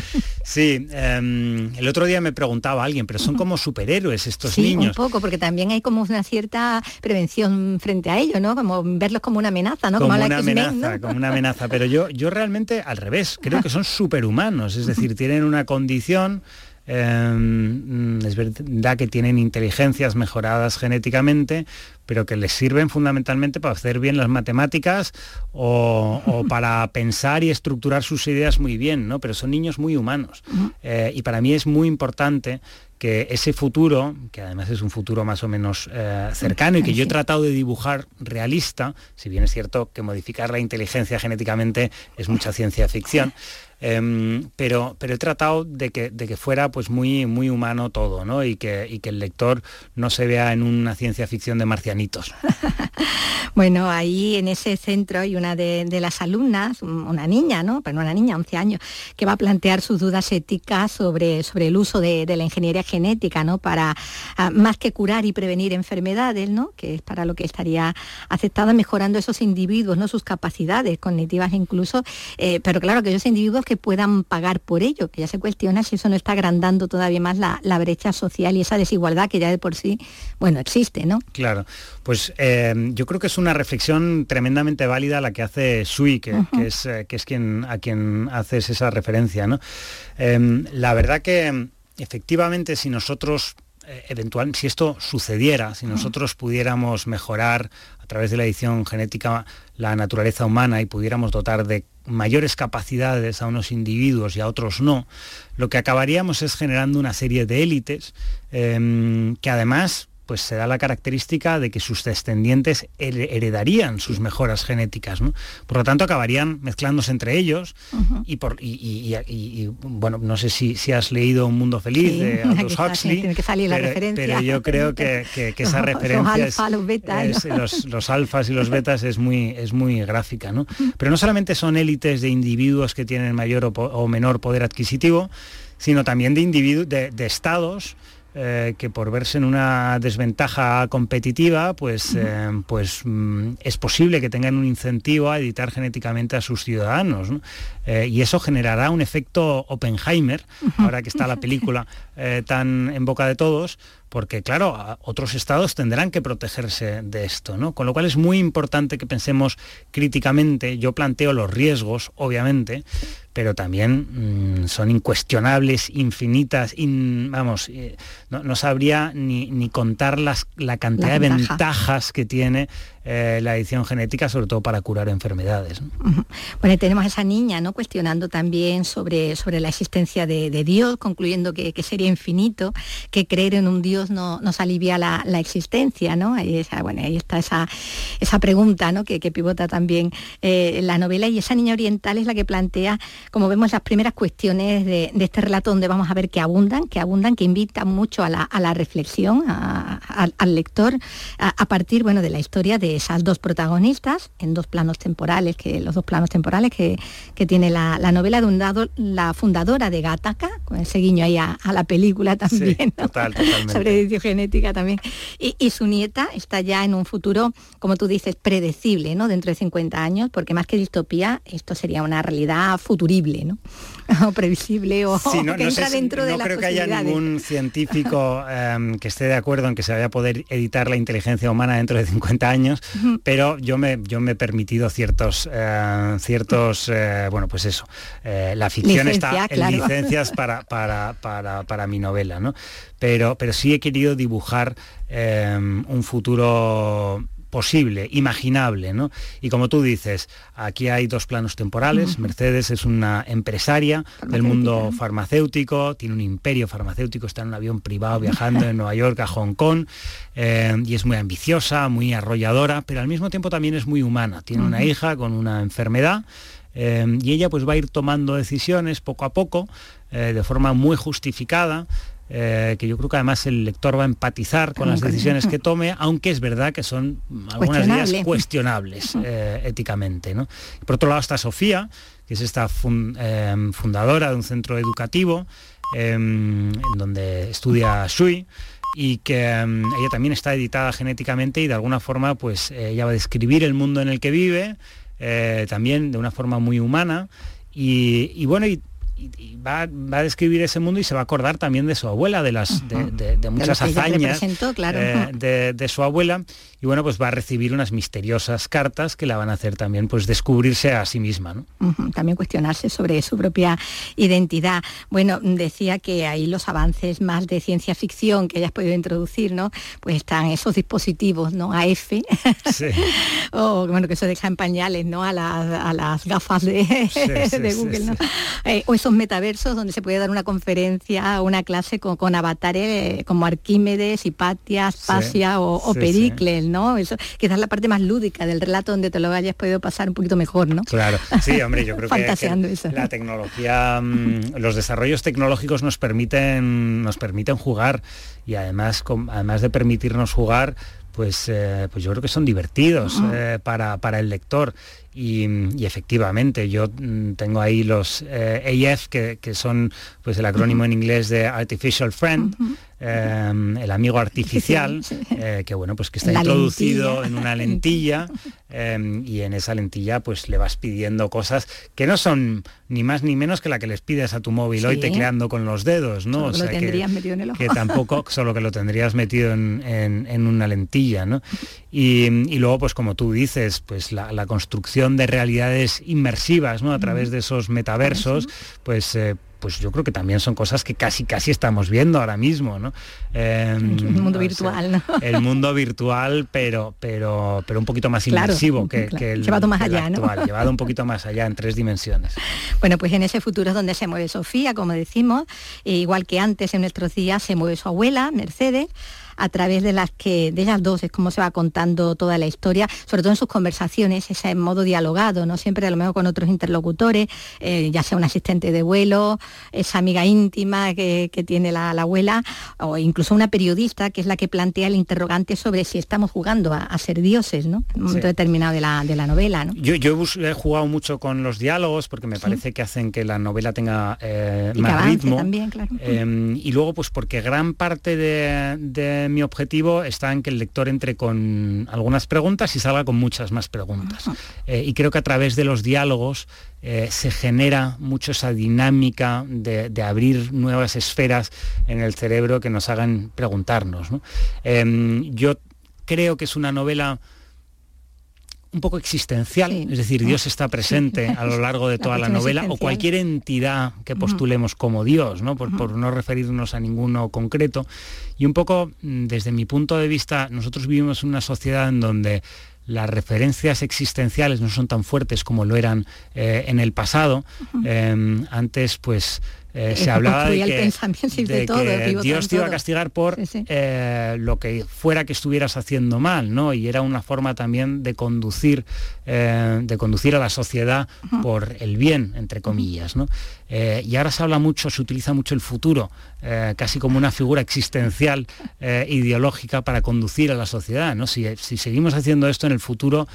sí, em, el otro día me preguntaba alguien, pero son como superhéroes estos sí, niños. Un poco, porque también hay como una cierta prevención frente a ello, ¿no? Como verlos como una amenaza, ¿no? Como, una amenaza, como una amenaza. Pero yo, yo realmente al revés, creo que son superhumanos, es decir, tienen una condición em, es verdad que tienen inteligencias mejoradas genéticamente, pero que les sirven fundamentalmente para hacer bien las matemáticas o, para pensar y estructurar sus ideas muy bien, ¿no? Pero son niños muy humanos. Eh, y para mí es muy importante que ese futuro, que además es un futuro más o menos eh, cercano y que yo he tratado de dibujar realista, si bien es cierto que modificar la inteligencia genéticamente es mucha ciencia ficción, Em, pero, pero he tratado de que, de que fuera pues muy, muy humano todo, ¿no? Y que, y que el lector no se vea en una ciencia ficción de marcianitos. bueno, ahí en ese centro hay una de, las alumnas, una niña, ¿no? Pero una niña, 11 años, que va a plantear sus dudas éticas sobre, sobre el uso de, la ingeniería genética, ¿no? Para ah, más que curar y prevenir enfermedades, ¿no? Que es para lo que estaría aceptada mejorando esos individuos, ¿no? Sus capacidades cognitivas incluso, eh, pero claro que esos individuos que puedan pagar por ello, que ya se cuestiona si eso no está agrandando todavía más la, brecha social y esa desigualdad que ya de por sí, bueno, existe, ¿no? Claro, pues eh, yo creo que es una reflexión tremendamente válida la que hace Sui, que, es, eh, que es quien, a quien haces esa referencia, ¿no? Em, la verdad que efectivamente si nosotros eh, eventualmente, si esto sucediera, si nosotros pudiéramos mejorar a través de la edición genética la naturaleza humana y pudiéramos dotar de mayores capacidades a unos individuos y a otros no, lo que acabaríamos es generando una serie de élites em, que además pues se da la característica de que sus descendientes heredarían sus mejoras genéticas. Por lo tanto, acabarían mezclándose entre ellos y, por, y, bueno, no sé si, si, has leído Un Mundo Feliz de Aldous Huxley, tiene que salir la pero, referencia. pero, yo creo que, esa referencia los, los, alfas y los betas es muy, es muy gráfica. ¿no? Pero no solamente son élites de individuos que tienen mayor o, menor poder adquisitivo, sino también de individuos, de, de estados eh, que por verse en una desventaja competitiva, pues, eh, pues mm, es posible que tengan un incentivo a editar genéticamente a sus ciudadanos. Eh, y eso generará un efecto Oppenheimer, ahora que está la película tan en boca de todos, porque claro, otros estados tendrán que protegerse de esto, ¿no? Con lo cual es muy importante que pensemos críticamente, yo planteo los riesgos, obviamente, pero también mm, son incuestionables, infinitas, vamos, eh, no, sabría ni, contar las, la cantidad de ventajas que tiene eh, la edición genética, sobre todo para curar enfermedades. Bueno, tenemos a esa niña ¿no? cuestionando también sobre, sobre la existencia de, Dios, concluyendo que, sería infinito, que creer en un Dios no, nos alivia la, existencia, ¿no? Ahí, bueno, ahí está esa, esa pregunta ¿no? que, pivota también eh, la novela y esa niña oriental es la que plantea, como vemos, las primeras cuestiones de, este relato donde vamos a ver que abundan, que abundan, que invitan mucho a la, reflexión, al lector, a, partir bueno, de la historia de esas dos protagonistas en dos planos temporales, que los dos planos temporales que, tiene la, novela. De un lado la fundadora de Gataca, con ese guiño ahí a, la película también, sobre edición genética también, y, su nieta está ya en un futuro, como tú dices, predecible, ¿no? Dentro de 50 años, porque más que distopía, esto sería una realidad futurible, ¿no? o previsible o, no, que entra dentro de No creo que haya ningún científico em, que esté de acuerdo en que se vaya a poder editar la inteligencia humana dentro de 50 años, pero yo me, yo me he permitido ciertos, eh, ciertos eh, bueno, pues eso, eh, la ficción está en licencias para, para, para, para, mi novela, ¿no? Pero, pero sí he querido dibujar un futuro posible, imaginable, ¿no? Y como tú dices, aquí hay dos planos temporales. Mercedes es una empresaria del mundo farmacéutico, tiene un imperio farmacéutico, está en un avión privado viajando en Nueva York a Hong Kong eh, y es muy ambiciosa, muy arrolladora, pero al mismo tiempo también es muy humana. Tiene una hija con una enfermedad. Eh, y ella pues va a ir tomando decisiones poco a poco, eh, de forma muy justificada, eh, que yo creo que además el lector va a empatizar con las decisiones que tome, aunque es verdad que son algunas de ellas cuestionables eh, éticamente. ¿no? Por otro lado está Sofía, que es esta em, fundadora de un centro educativo em, en donde estudia Shui y que em, ella también está editada genéticamente y de alguna forma pues ella va a describir el mundo en el que vive, eh, también de una forma muy humana y, bueno, y y, va, a describir ese mundo y se va a acordar también de su abuela, de las de, muchas hazañas eh, de, su abuela y bueno pues va a recibir unas misteriosas cartas que la van a hacer también pues descubrirse a sí misma. También cuestionarse sobre su propia identidad. Bueno, decía que ahí los avances más de ciencia ficción que hayas podido introducir, ¿no? Pues están esos dispositivos, ¿no? AF, o bueno, que eso deja en pañales, ¿no? A las, gafas de, Google, ¿no? Eh, metaversos donde se puede dar una conferencia, una clase con, avatares eh, como Arquímedes, Hipatias, Pasia o, Pericles, ¿no? Eso quizás la parte más lúdica del relato donde te lo hayas podido pasar un poquito mejor, ¿no? Claro, sí, hombre, yo creo que, la tecnología, mm, los desarrollos tecnológicos nos permiten, nos permiten jugar y además, además de permitirnos jugar, pues, eh, pues yo creo que son divertidos eh, para, para, el lector. Y, efectivamente, yo mm, tengo ahí los eh, AF, que, son pues el acrónimo en inglés de Artificial Friend, Em, el amigo artificial, eh, que bueno, pues que está introducido en una lentilla em, y en esa lentilla pues le vas pidiendo cosas que no son ni más ni menos que la que les pides a tu móvil hoy tecleando con los dedos, ¿no? o sea, lo tendrías que, metido en el ojo. que tampoco, solo que lo tendrías metido en, una lentilla, ¿no? Y, luego, pues como tú dices, pues la, construcción de realidades inmersivas, ¿no? A través de esos metaversos, pues eh, pues yo creo que también son cosas que casi casi estamos viendo ahora mismo, ¿no? Em, el mundo virtual, ¿no? El mundo virtual, pero, pero, pero un poquito más inmersivo que, el llevado más allá, actual, llevado un poquito más allá en tres dimensiones. Bueno, pues en ese futuro es donde se mueve Sofía, como decimos, e igual que antes en nuestros días se mueve su abuela, Mercedes a través de las que, de ellas dos, es como se va contando toda la historia, sobre todo en sus conversaciones, ese modo dialogado, ¿no? Siempre a lo mejor con otros interlocutores, eh, ya sea un asistente de vuelo, esa amiga íntima que, tiene la, abuela, o incluso una periodista que es la que plantea el interrogante sobre si estamos jugando a, ser dioses, ¿no? En un momento determinado de la, de la novela, ¿no? Yo, yo, he jugado mucho con los diálogos porque me parece que hacen que la novela tenga eh, más ritmo. También, claro. Em, y luego, pues porque gran parte de mi objetivo está en que el lector entre con algunas preguntas y salga con muchas más preguntas. Eh, y creo que a través de los diálogos eh, se genera mucho esa dinámica de, abrir nuevas esferas en el cerebro que nos hagan preguntarnos. Em, yo creo que es una novela un poco existencial, es decir, Dios está presente a lo largo de toda la, novela, o cualquier entidad que postulemos como Dios, ¿no? Por, no referirnos a ninguno concreto. Y un poco, mm, desde mi punto de vista, nosotros vivimos en una sociedad en donde las referencias existenciales no son tan fuertes como lo eran eh, en el pasado. Em, antes, pues, eh, se hablaba de que, Dios te iba a castigar por eh, lo que fuera que estuvieras haciendo mal, ¿no? Y era una forma también de conducir, eh, de conducir a la sociedad por el bien, entre comillas, ¿no? Y ahora se habla mucho, se utiliza mucho el futuro, casi como una figura existencial ideológica para conducir a la sociedad, ¿no? Si, seguimos haciendo esto en el futuro,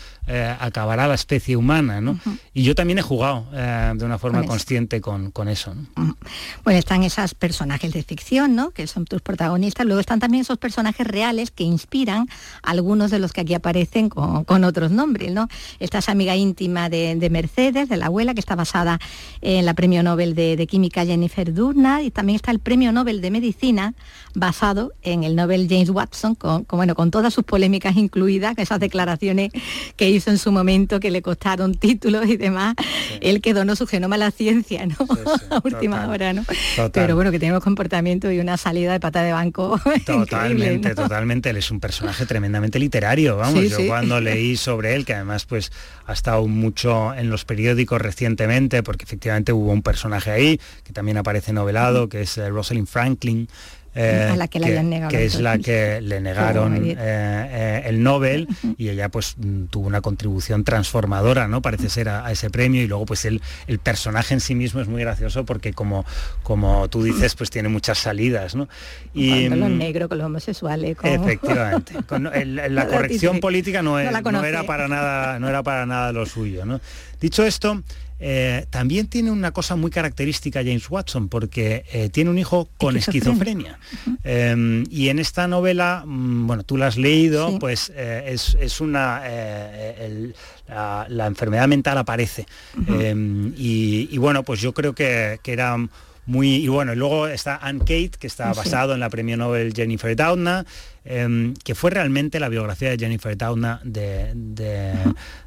acabará la especie humana, ¿no? Y yo también he jugado de una forma consciente con, eso. Bueno, están esos personajes de ficción, ¿no? Que son tus protagonistas. Luego están también esos personajes reales que inspiran a algunos de los que aquí aparecen con, otros nombres, ¿no? Esta es amiga íntima de, Mercedes, de la abuela, que está basada en la premio Nobel de, Química Jennifer Doudna, y también está el premio Nobel de Medicina, basado en el Nobel James Watson, con, bueno, con todas sus polémicas incluidas, esas declaraciones que hizo en su momento que le costaron títulos y demás. Él que donó su genoma a la ciencia, ¿no? a última hora. Pero bueno, que tenemos comportamiento y una salida de pata de banco. Totalmente, totalmente. Él es un personaje tremendamente literario, vamos. yo cuando leí sobre él, que además pues ha estado mucho en los periódicos recientemente, porque efectivamente hubo un personaje ahí, que también aparece novelado, que es eh, Rosalind Franklin, a la que negado. Es la que le negaron el Nobel y ella pues mm, tuvo una contribución transformadora, ¿no? Parece ser a, ese premio y luego pues el, el, personaje en sí mismo es muy gracioso porque como, como tú dices pues tiene muchas salidas, ¿no? Y con los mm, negros, con los homosexuales. Efectivamente. la corrección política no, no, era para nada, no era para nada lo suyo, ¿no? Dicho esto, eh, también tiene una cosa muy característica James Watson, porque eh, tiene un hijo con esquizofrenia. Em, y en esta novela, mm, bueno, tú la has leído, pues eh, es, una... la, enfermedad mental aparece. Y, bueno, pues yo creo que, era muy y bueno y luego está Anne Kate que está basado en la premio Nobel Jennifer Doudna em, que fue realmente la biografía de Jennifer Doudna de,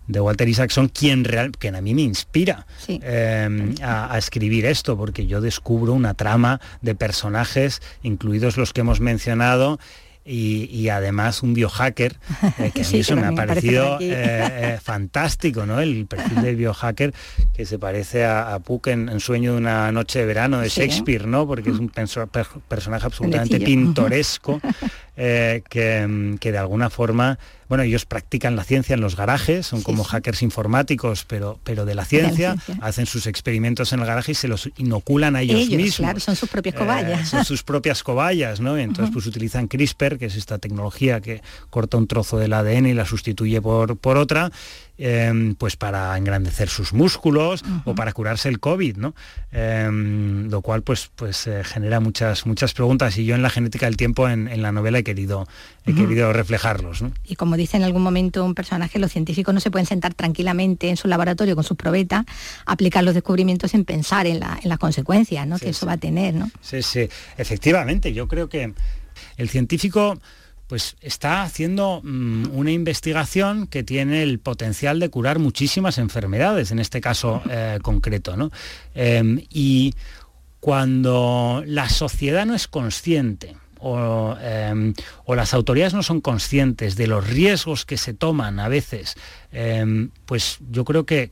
de Walter Isaacson, quien, real, quien a mí me inspira em, a, escribir esto, porque yo descubro una trama de personajes, incluidos los que hemos mencionado, y, además un biohacker, eh, que a mí eso me ha parecido eh, eh, fantástico, ¿no? El perfil del biohacker que se parece a, Puck en, Sueño de una noche de verano de Shakespeare, ¿no? Porque es un personaje absolutamente pintoresco. que, de alguna forma, bueno, ellos practican la ciencia en los garajes, son como hackers informáticos, pero, pero de la, ciencia, hacen sus experimentos en el garaje y se los inoculan a ellos, mismos. Claro, son sus propias cobayas. son sus propias cobayas, ¿no? entonces pues utilizan CRISPR, que es esta tecnología que corta un trozo del ADN y la sustituye por, por otra, Em, pues para engrandecer sus músculos o para curarse el COVID, ¿no? Em, lo cual pues, pues eh, genera muchas, muchas preguntas y yo en la genética del tiempo en, la novela he querido, he querido reflejarlos. Y como dice en algún momento un personaje, los científicos no se pueden sentar tranquilamente en su laboratorio con sus probetas, aplicar los descubrimientos sin pensar en, las consecuencias ¿no? que eso va a tener. ¿no? Sí, sí, efectivamente, yo creo que el científico pues está haciendo mm, una investigación que tiene el potencial de curar muchísimas enfermedades, en este caso eh, concreto. ¿no? Em, y cuando la sociedad no es consciente Em, o, las autoridades no son conscientes de los riesgos que se toman a veces, em, pues yo creo que,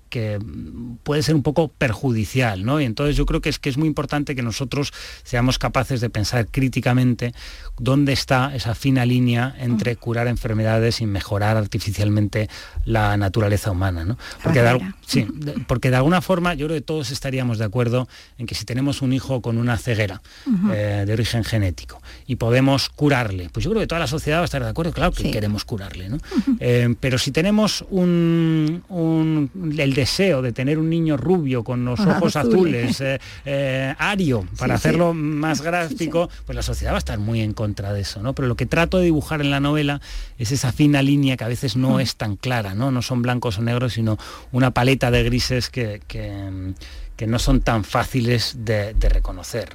puede ser un poco perjudicial, ¿no? Y entonces yo creo que es que es muy importante que nosotros seamos capaces de pensar críticamente dónde está esa fina línea entre curar enfermedades y mejorar artificialmente la naturaleza humana, ¿no? Porque de, sí, porque de alguna forma yo creo que todos estaríamos de acuerdo en que si tenemos un hijo con una ceguera eh, de origen genético y podemos curarle. Pues yo creo que toda la sociedad va a estar de acuerdo, claro que queremos curarle, ¿no? Eh, pero si tenemos un, el deseo de tener un niño rubio con los ojos azules, eh, eh, ario, para hacerlo más gráfico, pues la sociedad va a estar muy en contra de eso, ¿no? Pero lo que trato de dibujar en la novela es esa fina línea que a veces no es tan clara, ¿no? No son blancos o negros, sino una paleta de grises que, no son tan fáciles de, de reconocer.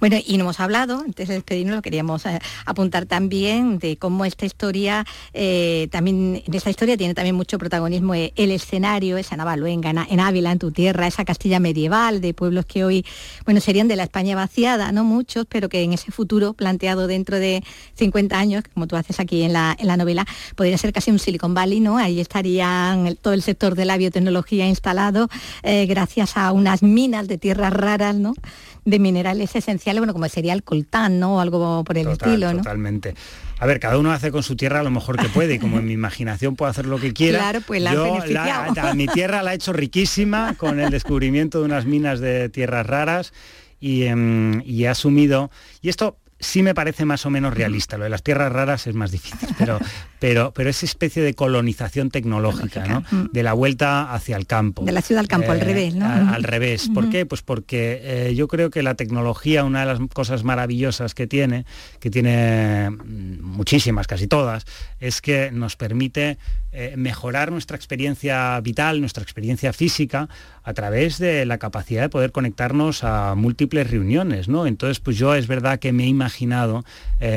Bueno, y no hemos hablado, antes de despedirnos, lo queríamos eh, apuntar también de cómo esta historia, eh, también en esta historia tiene también mucho protagonismo eh, el escenario, esa Navaluenga, en, Ávila, en tu tierra, esa Castilla medieval de pueblos que hoy, bueno, serían de la España vaciada, no muchos, pero que en ese futuro planteado dentro de 50 años, como tú haces aquí en la, en la novela, podría ser casi un Silicon Valley, ¿no? Ahí estarían todo el sector de la biotecnología instalado gracias a unas minas de tierras raras, ¿no? de minerales esenciales, bueno, como sería el coltán, ¿no? O algo por el estilo, ¿no? Totalmente. A ver, cada uno hace con su tierra lo mejor que puede y como en mi imaginación puede hacer lo que quiera. Claro, pues la yo la, mi tierra la ha hecho riquísima con el descubrimiento de unas minas de tierras raras y, em, y he asumido, y esto sí me parece más o menos realista. Lo de las tierras raras es más difícil, pero, pero, pero esa especie de colonización tecnológica, ¿no? Mm. De la vuelta hacia el campo. De la ciudad al campo, al eh, revés, ¿no? al revés. ¿Por qué? Pues porque eh, yo creo que la tecnología, una de las cosas maravillosas que tiene, que tiene mm, muchísimas, casi todas, es que nos permite eh, mejorar nuestra experiencia vital, nuestra experiencia física, a través de la capacidad de poder conectarnos a múltiples reuniones, ¿no? Entonces, pues yo es verdad que me he imaginado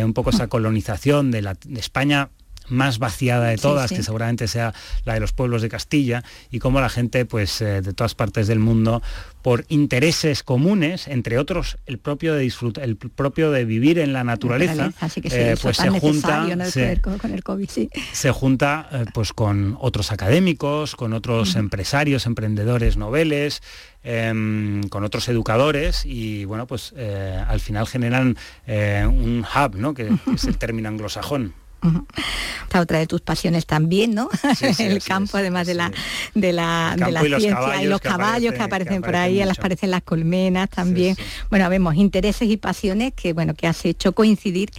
un poco esa colonización de, la, de España más vaciada de todas, que seguramente sea la de los pueblos de Castilla, y cómo la gente pues, eh, de todas partes del mundo, por intereses comunes, entre otros el propio de disfrutar, el propio de vivir en la naturaleza, pues se junta, se, con el COVID, se junta eh, pues con otros académicos, con otros empresarios, emprendedores, noveles, em, con otros educadores y bueno pues eh, al final generan un hub, ¿no? que es el término anglosajón. Esta otra de tus pasiones también, ¿no? el campo, además de la de la, de la ciencia y los caballos que aparecen, por ahí, las aparecen las colmenas también. Bueno, vemos intereses y pasiones que bueno que has hecho coincidir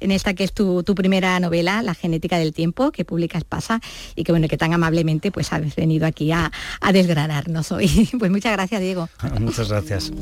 en esta que es tu, primera novela, La genética del tiempo, que publicas Pasa y que bueno que tan amablemente pues has venido aquí a, a desgranarnos hoy. Pues muchas gracias, Diego. muchas gracias.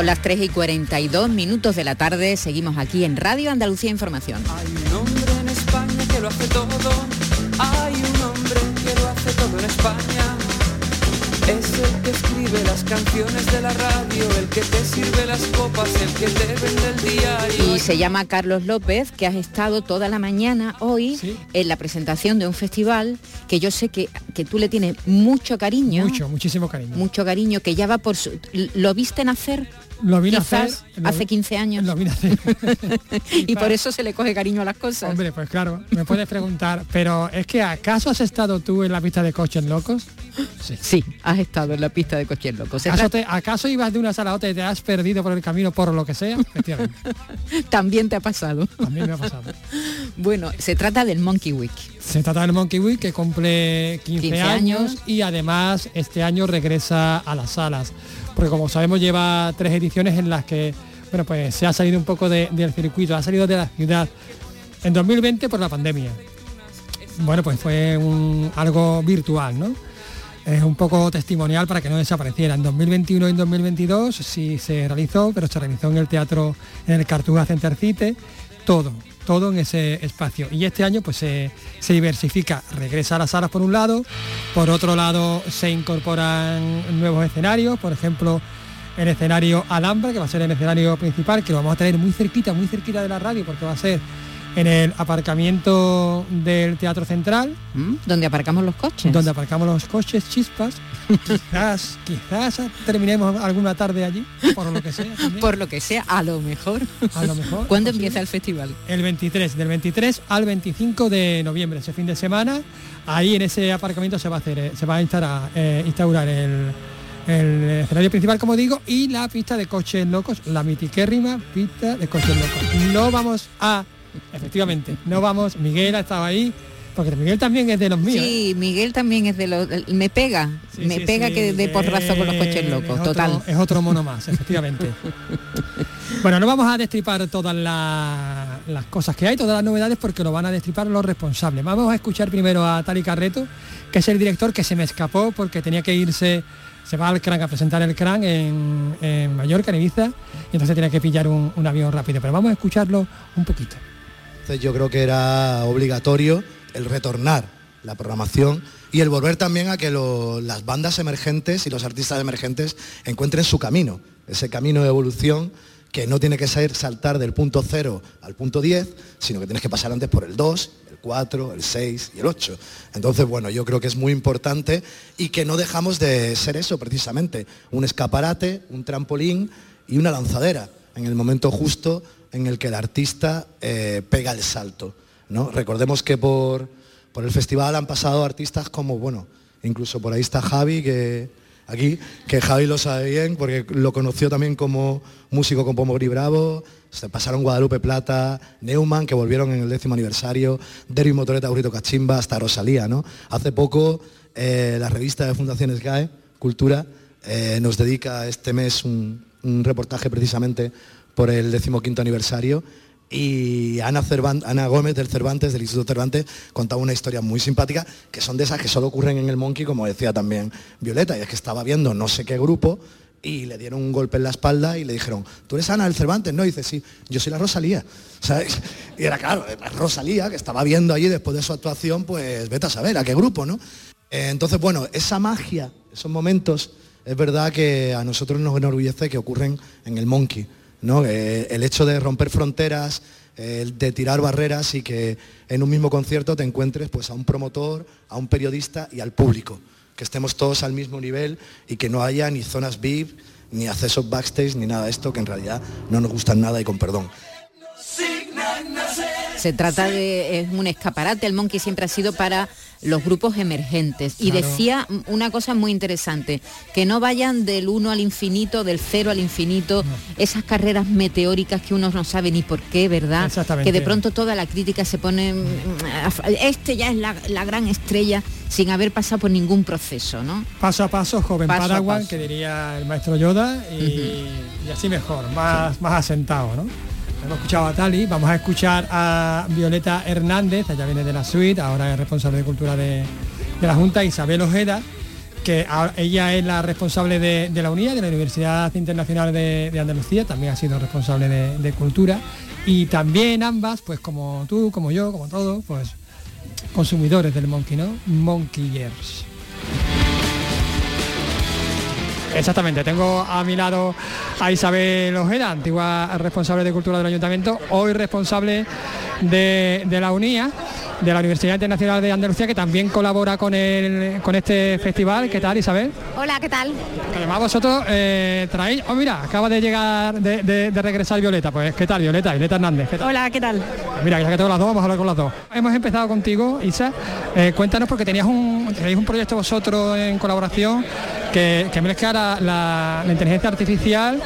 Son las 3 y 42 minutos de la tarde, seguimos aquí en Radio Andalucía Información. Hay un hombre en España que lo hace todo, hay un hombre que lo hace todo en España. Es el que escribe las canciones de la radio, el que te sirve las copas, el que te vende el diario. Y se llama Carlos López, que has estado toda la mañana hoy en la presentación de un festival que yo sé que, que tú le tienes mucho cariño. Mucho, muchísimo cariño. Mucho cariño, que ya va por su... ¿Lo viste nacer? Lo vine a hacer. hace 15 años. Lo vine a hacer. y, por eso se le coge cariño a las cosas. Hombre, pues claro, me puedes preguntar, pero es que ¿acaso has estado tú en la pista de coches locos? Sí. sí has estado en la pista de coches locos. ¿Acaso, ibas de una sala a otra y te has perdido por el camino por lo que sea? También te ha pasado. También me ha pasado. bueno, se trata del Monkey Week. Se trata del Monkey Week que cumple 15, años y además este año regresa a las salas porque como sabemos lleva tres ediciones en las que bueno, pues se ha salido un poco del circuito, ha salido de la ciudad. En 2020 por la pandemia. Bueno, pues fue un, algo virtual, ¿no? Es un poco testimonial para que no desapareciera. En 2021 y en 2022 sí se realizó, pero se realizó en el teatro, en el Cartuja Center City, todo, todo en ese espacio. Y este año pues se, diversifica, regresa a las salas por un lado, por otro lado se incorporan nuevos escenarios, por ejemplo el escenario Alhambra, que va a ser el escenario principal, que lo vamos a tener muy cerquita, muy cerquita de la radio, porque va a ser en el aparcamiento del Teatro Central. ¿Mm? Donde aparcamos los coches. Donde aparcamos los coches, chispas. quizás, quizás terminemos alguna tarde allí, por lo que sea. Por lo que sea, a lo mejor. A lo mejor. ¿Cuándo empieza el festival? El 23, del 23 al 25 de noviembre, ese fin de semana. Ahí en ese aparcamiento se va a hacer, eh, se va a instaurar, eh, instaurar el, el escenario principal, como digo, y la pista de coches locos, la mitiquérrima pista de coches locos. No vamos a Efectivamente, no vamos, Miguel ha estado ahí, porque Miguel también es de los míos. Sí, Miguel también es de los... Me pega, me pega que de porrazo con los coches locos, total. es otro mono más, efectivamente. bueno, no vamos a destripar todas las cosas que hay, todas las novedades, porque lo van a destripar los responsables. Vamos a escuchar primero a Tali Carreto, que es el director que se me escapó porque tenía que irse se va al CRAN a presentar el CRAN en, Mallorca, en Ibiza, y entonces tiene que pillar un avión rápido. Pero vamos a escucharlo un poquito yo creo que era obligatorio el retornar la programación y el volver también a que las bandas emergentes y los artistas emergentes encuentren su camino, ese camino de evolución que no tiene que ser saltar del punto cero al punto 10, sino que tienes que pasar antes por el 2, el 4, el 6 y el 8. Entonces, bueno, yo creo que es muy importante y que no dejamos de ser eso precisamente, un escaparate, un trampolín y una lanzadera en el momento justo en el que el artista eh, pega el salto. ¿no? Recordemos que por, por el festival han pasado artistas como, bueno, incluso por ahí está Javi, que aquí, que Javi lo sabe bien, porque lo conoció también como músico con Pomogri Bravo, se pasaron Guadalupe Plata, Neumann, que volvieron en el décimo aniversario, Derby Motoreta, Burrito Cachimba, hasta Rosalía, ¿no? Hace poco eh, la revista de Fundaciones GAE, Cultura, eh, nos dedica este mes un reportaje precisamente por el decimoquinto aniversario y Ana, Ana, Gómez del Cervantes, del Instituto Cervantes, contaba una historia muy simpática, que son de esas que solo ocurren en el Monkey, como decía también Violeta, y es que estaba viendo no sé qué grupo y le dieron un golpe en la espalda y le dijeron, ¿tú eres Ana del Cervantes? No, y dice, sí, yo soy la Rosalía. Y era claro, la Rosalía, que estaba viendo allí después de su actuación, pues vete a saber a qué grupo, ¿no? Eh, entonces, bueno, esa magia, esos momentos, es verdad que a nosotros nos enorgullece que ocurren en el Monkey eh, el hecho de romper fronteras, de tirar barreras y que en un mismo concierto te encuentres pues, a un promotor, a un periodista y al público, que estemos todos al mismo nivel y que no haya ni zonas VIP, ni accesos backstage, ni nada de esto que en realidad no nos gustan nada y con perdón. Se trata de un escaparate, el Monkey siempre ha sido para los grupos emergentes. Y decía una cosa muy interesante, que no vayan del 1 al infinito, del 0 al infinito, esas carreras meteóricas que uno no sabe ni por qué, ¿verdad? Que de pronto toda la crítica se pone, mm, este ya es la, gran estrella sin haber pasado por ningún proceso, ¿no? Paso a paso, joven Paraguay, que diría el maestro Yoda, y, así mejor, más, más asentado, ¿no? Hemos escuchado a Tali, vamos a escuchar a Violeta Hernández, ella viene de la suite, ahora es responsable de cultura de, la Junta, Isabel Ojeda, que ella es la responsable de, la UNIA, de la Universidad Internacional de, Andalucía, también ha sido responsable de, cultura, y también ambas, pues como tú, como yo, como todos, pues consumidores del Monkey, ¿no? Monkey Years. Exactamente, tengo a mi lado a Isabel Ojeda, antigua responsable de Cultura del Ayuntamiento, hoy responsable de, la UNIA, de la Universidad Internacional de Andalucía, que también colabora con, el, con este festival. ¿Qué tal, Isabel? Hola, ¿qué tal? Además vosotros eh, traéis... Oh, mira, acaba de llegar, de, regresar Violeta. Pues, ¿qué tal, Violeta? Violeta Hernández. Hola, ¿qué tal? mira, ya que tengo las dos, vamos a hablar con las dos. Hemos empezado contigo, Isa. Eh, cuéntanos, porque tenías un, tenéis un proyecto vosotros en colaboración que, que mezcla la, la inteligencia artificial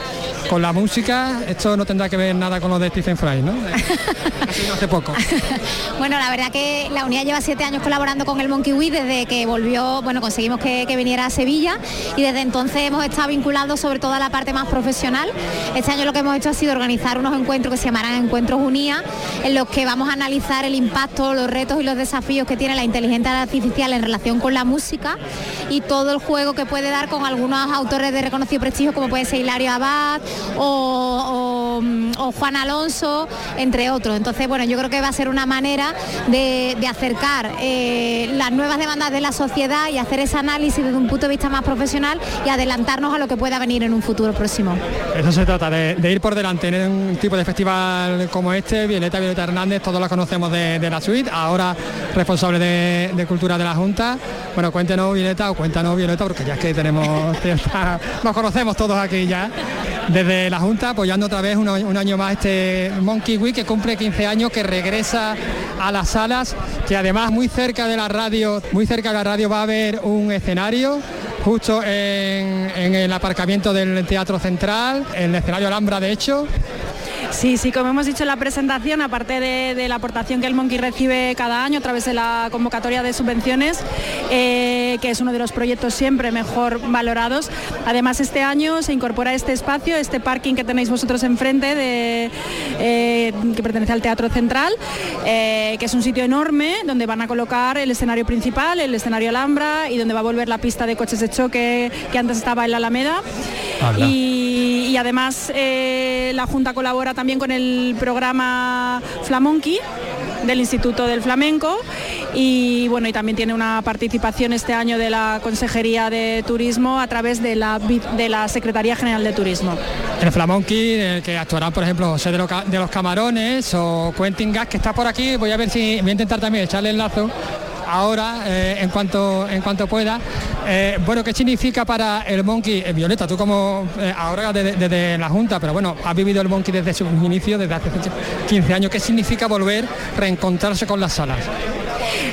con la música, esto no tendrá que ver nada con lo de Stephen Fry, ¿no? hace poco. bueno, la verdad que la unidad lleva siete años colaborando con el Monkey Week desde que volvió, bueno, conseguimos que, viniera a Sevilla y desde entonces hemos estado vinculados sobre todo a la parte más profesional. Este año lo que hemos hecho ha sido organizar unos encuentros que se llamarán Encuentros Unía, en los que vamos a analizar el impacto, los retos y los desafíos que tiene la inteligencia artificial en relación con la música y todo el juego que puede con algunos autores de reconocido prestigio como puede ser Hilario Abad o Juan Alonso, entre otros. Entonces, bueno, yo creo que va a ser una manera de, acercar eh, las nuevas demandas de la sociedad y hacer ese análisis desde un punto de vista más profesional y adelantarnos a lo que pueda venir en un futuro próximo. Eso se trata, de, ir por delante en un tipo de festival como este, Violeta, Violeta Hernández, todos la conocemos de, la suite, ahora responsable de, Cultura de la Junta. Bueno, cuéntenos Violeta o cuéntanos Violeta, porque ya es que nos conocemos todos aquí ya, desde la Junta, apoyando otra vez un, año más este Monkey Week que cumple 15 años, que regresa a las salas, que además muy cerca de la radio, muy cerca de la radio va a haber un escenario justo en, en el aparcamiento del Teatro Central, en el escenario Alhambra de hecho, Sí, sí, como hemos dicho en la presentación, aparte de, la aportación que el Monkey recibe cada año a través de la convocatoria de subvenciones, eh, que es uno de los proyectos siempre mejor valorados, además este año se incorpora este espacio, este parking que tenéis vosotros enfrente, de, eh, que pertenece al Teatro Central, eh, que es un sitio enorme donde van a colocar el escenario principal, el escenario Alhambra y donde va a volver la pista de coches de choque que antes estaba en la Alameda. Y, además la Junta colabora también también con el programa Flamonqui del Instituto del Flamenco y bueno y también tiene una participación este año de la Consejería de Turismo a través de la, de la Secretaría General de Turismo. El Flamonqui, que actuarán por ejemplo José de, de los Camarones o Quentin Gas que está por aquí, voy a ver si voy a intentar también echarle el lazo ahora eh, en cuanto en cuanto pueda. Eh, bueno, ¿qué significa para el Monkey? Eh, Violeta, tú como ahora desde, la Junta, pero bueno, has vivido el Monkey desde su inicio, desde hace 15 años. ¿Qué significa volver, reencontrarse con las salas?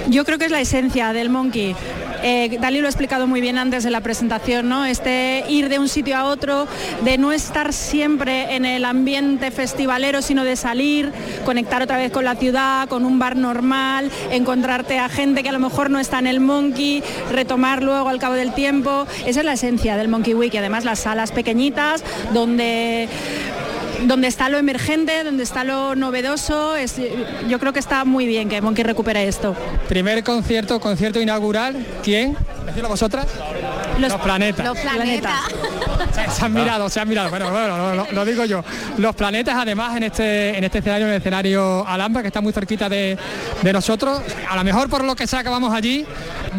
Yo creo que es la esencia del Monkey. Eh, Dali lo ha explicado muy bien antes de la presentación, ¿no? Este ir de un sitio a otro, de no estar siempre en el ambiente festivalero, sino de salir, conectar otra vez con la ciudad, con un bar normal, encontrarte a gente que a lo mejor no está en el Monkey, retomar luego al cabo del tiempo. Esa es la esencia del Monkey Week además las salas pequeñitas donde donde está lo emergente, donde está lo novedoso, es, yo creo que está muy bien que Monkey recupere esto. Primer concierto, concierto inaugural, ¿quién? ¿Decirlo vosotras? Los, planetas. Los planetas. Se, han mirado, se han mirado. Bueno, bueno, lo, digo yo. Los planetas, además, en este, en este escenario, en el escenario Alhambra, que está muy cerquita de, nosotros, a lo mejor por lo que sea que vamos allí,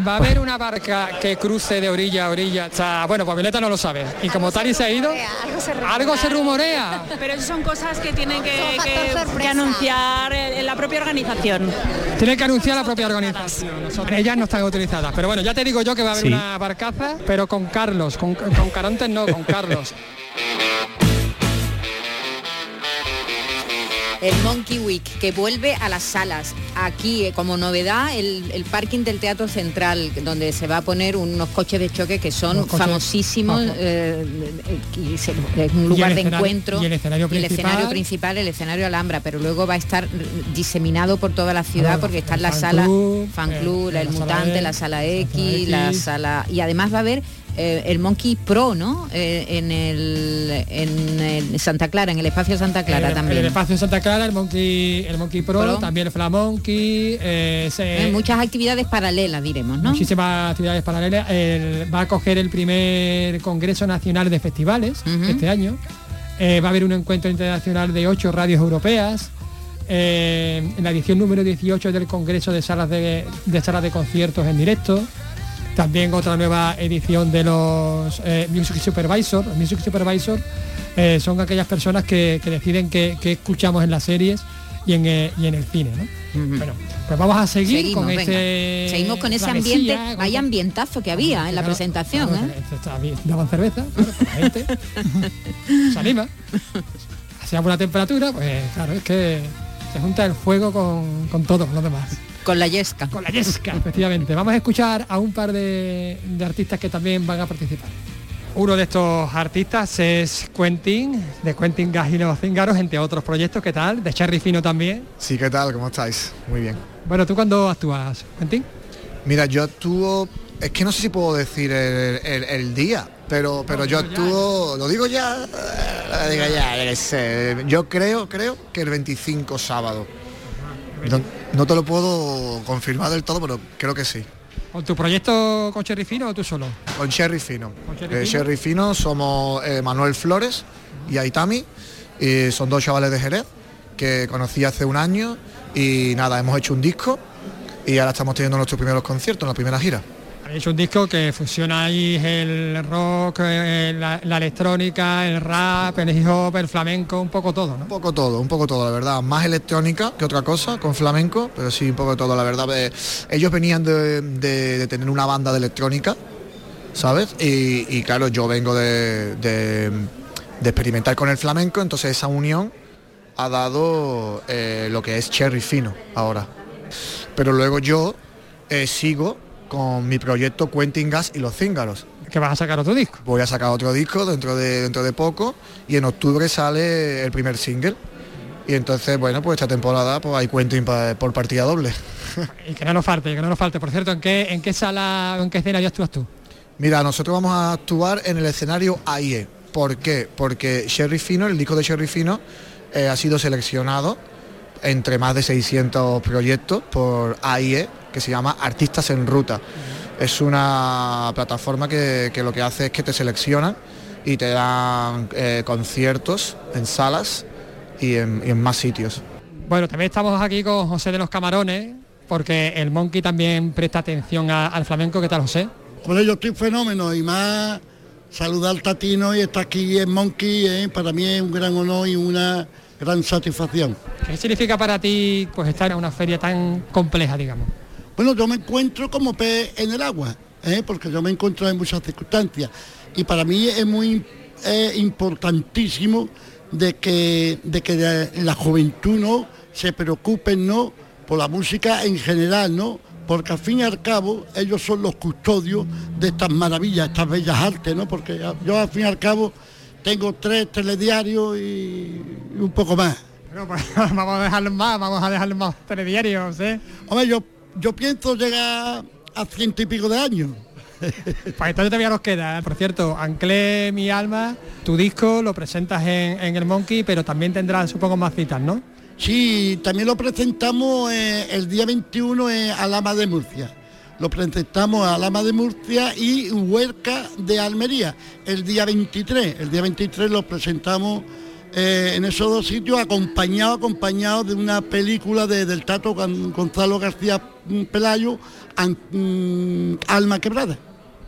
va a haber una barca que cruce de orilla a orilla. O sea, bueno, pues Violeta no lo sabe. Y como tal y se ha ido, algo se rumorea. Pero eso son cosas que tienen que, anunciar en la propia organización. Tiene que anunciar la propia organización. Ellas no están autorizadas. Pero bueno, ya te digo yo que va a haber una barcaza, pero con Carlos, con, con no, con Carlos. el Monkey Week, que vuelve a las salas. Aquí, eh, como novedad, el, parking del Teatro Central, donde se va a poner unos coches de choque que son famosísimos, eh, y es un lugar de encuentro. Y el, escenario principal, el escenario principal, el escenario Alhambra, pero luego va a estar diseminado por toda la ciudad porque está en la sala Fan Club, el, Mutante, la sala X, la sala... Y además va a haber eh, el Monkey Pro, ¿no? Eh, en, el, en, Santa Clara, en el espacio Santa Clara también. En el espacio Santa Clara, el Monkey, el Monkey Pro, también el Flamonkey. Eh, muchas actividades paralelas, diremos, ¿no? Muchísimas actividades paralelas. va a coger el primer Congreso Nacional de Festivales este año. va a haber un encuentro internacional de ocho radios europeas. en la edición número 18 del Congreso de Salas de, de Salas de Conciertos en directo. También otra nueva edición de los eh, Music Supervisor. Music Supervisor eh, son aquellas personas que, deciden qué, escuchamos en las series y en, eh, y en el cine. Bueno, pues vamos a seguir con este... Seguimos con ese ambiente, vaya ambientazo que había en la presentación. daban cerveza, gente se anima. Hacía buena temperatura, pues claro, es que se junta el fuego con, con todo, con los demás. Con la yesca. Con la yesca, efectivamente. Vamos a escuchar a un par de, artistas que también van a participar. Uno de estos artistas es Quentin, de Quentin Gagino Cíngaros, entre otros proyectos. ¿Qué tal? De Cherry Fino también. Sí, ¿qué tal? ¿Cómo estáis? Muy bien. Bueno, ¿tú cuándo actúas, Quentin? Mira, yo actúo... Es que no sé si puedo decir el, día, pero, pero yo actúo... Lo digo ya... Lo digo ya, Yo creo, creo que el 25 sábado. No, te lo puedo confirmar del todo, pero creo que sí. ¿Con tu proyecto con Cherry Fino o tú solo? Con Cherry Fino. ¿Con Cherry, eh, Fino? somos eh, Manuel Flores y Aitami Y son dos chavales de Jerez que conocí hace un año y nada, hemos hecho un disco y ahora estamos teniendo nuestros primeros conciertos, la primera gira. Es un disco que fusiona ahí el rock, eh, la, electrónica, el rap, el hip hop, el flamenco, un poco todo, ¿no? Un poco todo, un poco todo, la verdad. Más electrónica que otra cosa, con flamenco, pero sí un poco todo, la verdad. Eh, ellos venían de, tener una banda de electrónica, ¿sabes? Y, claro, yo vengo de, experimentar con el flamenco, entonces esa unión ha dado eh, lo que es Cherry Fino ahora. Pero luego yo sigo con mi proyecto Quentin Gas y los Cíngaros. ¿Que vas a sacar otro disco? Voy a sacar otro disco dentro de, dentro de poco y en octubre sale el primer single. Y entonces, bueno, pues esta temporada pues hay Quentin por partida doble. y que no nos falte, que no nos falte. Por cierto, ¿en qué, en qué sala, en qué escena ya actúas tú? Mira, nosotros vamos a actuar en el escenario AIE. ¿Por qué? Porque Sherry Fino, el disco de Sherry Fino, eh, ha sido seleccionado entre más de 600 proyectos por AIE, que se llama Artistas en Ruta. Es una plataforma que, lo que hace es que te seleccionan y te dan eh, conciertos en salas y en, más sitios. Bueno, también estamos aquí con José de los Camarones, porque el Monkey también presta atención al flamenco. ¿Qué tal, José? Bueno, yo estoy fenómeno y más saludar al Tatino y estar aquí en Monkey, eh, para mí es un gran honor y una gran satisfacción. ¿Qué significa para ti pues estar en una feria tan compleja, digamos? Bueno, yo me encuentro como pez en el agua, ¿eh? porque yo me encuentro en muchas circunstancias. Y para mí es muy importantísimo de que, de que la juventud no se preocupen ¿no? por la música en general, ¿no? porque al fin y al cabo ellos son los custodios de estas maravillas, estas bellas artes, ¿no? porque yo al fin y al cabo tengo tres telediarios y, un poco más. Pues, vamos a dejarlo más, vamos a dejarlo más telediarios, ¿eh? Hombre, yo yo pienso llegar a ciento y pico de años. Pues entonces todavía nos queda. ¿eh? Por cierto, Anclé mi alma, tu disco lo presentas en, el Monkey, pero también tendrás, supongo, más citas, ¿no? Sí, también lo presentamos eh, el día 21 en Alama de Murcia. Lo presentamos a Alama de Murcia y Huerca de Almería. El día 23, el día 23 lo presentamos eh, en esos dos sitios acompañado, acompañado de una película de, del Tato Gonzalo García Pelayo, mm, Alma Quebrada.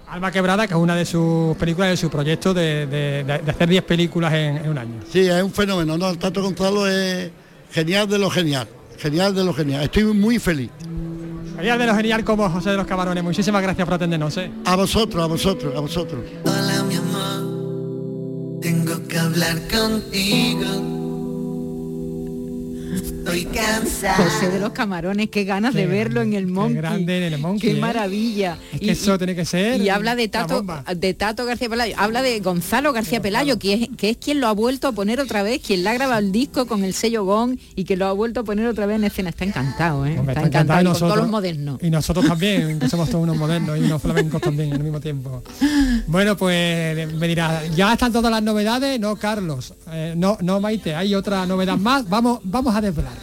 Alma Quebrada, que es una de sus películas, de su proyecto de, hacer 10 películas en, un año. Sí, es un fenómeno, ¿no? El Tato Gonzalo es genial de lo genial, genial de lo genial. Estoy muy feliz. Genial de lo genial como José de los Camarones. Muchísimas gracias por atendernos. ¿eh? A vosotros, a vosotros, a vosotros. Hola, mi amor tengo que hablar contigo. Estoy cansada. José de los Camarones, qué ganas de verlo en el Monkey. Qué grande en el Monkey. Qué ¿eh? maravilla. y, eso tiene que ser. Y habla de Tato, de Tato García Pelayo, habla de Gonzalo García Pelayo, que es, que es quien lo ha vuelto a poner otra vez, quien le ha grabado el disco con el sello Gong y que lo ha vuelto a poner otra vez en escena. Está encantado, ¿eh? está, encantado, y con todos los modernos. Y nosotros también, que somos todos unos modernos y unos flamencos también al mismo tiempo. Bueno, pues me dirá, ya están todas las novedades, no Carlos, eh, no, no Maite, hay otra novedad más, vamos, vamos a desvelarla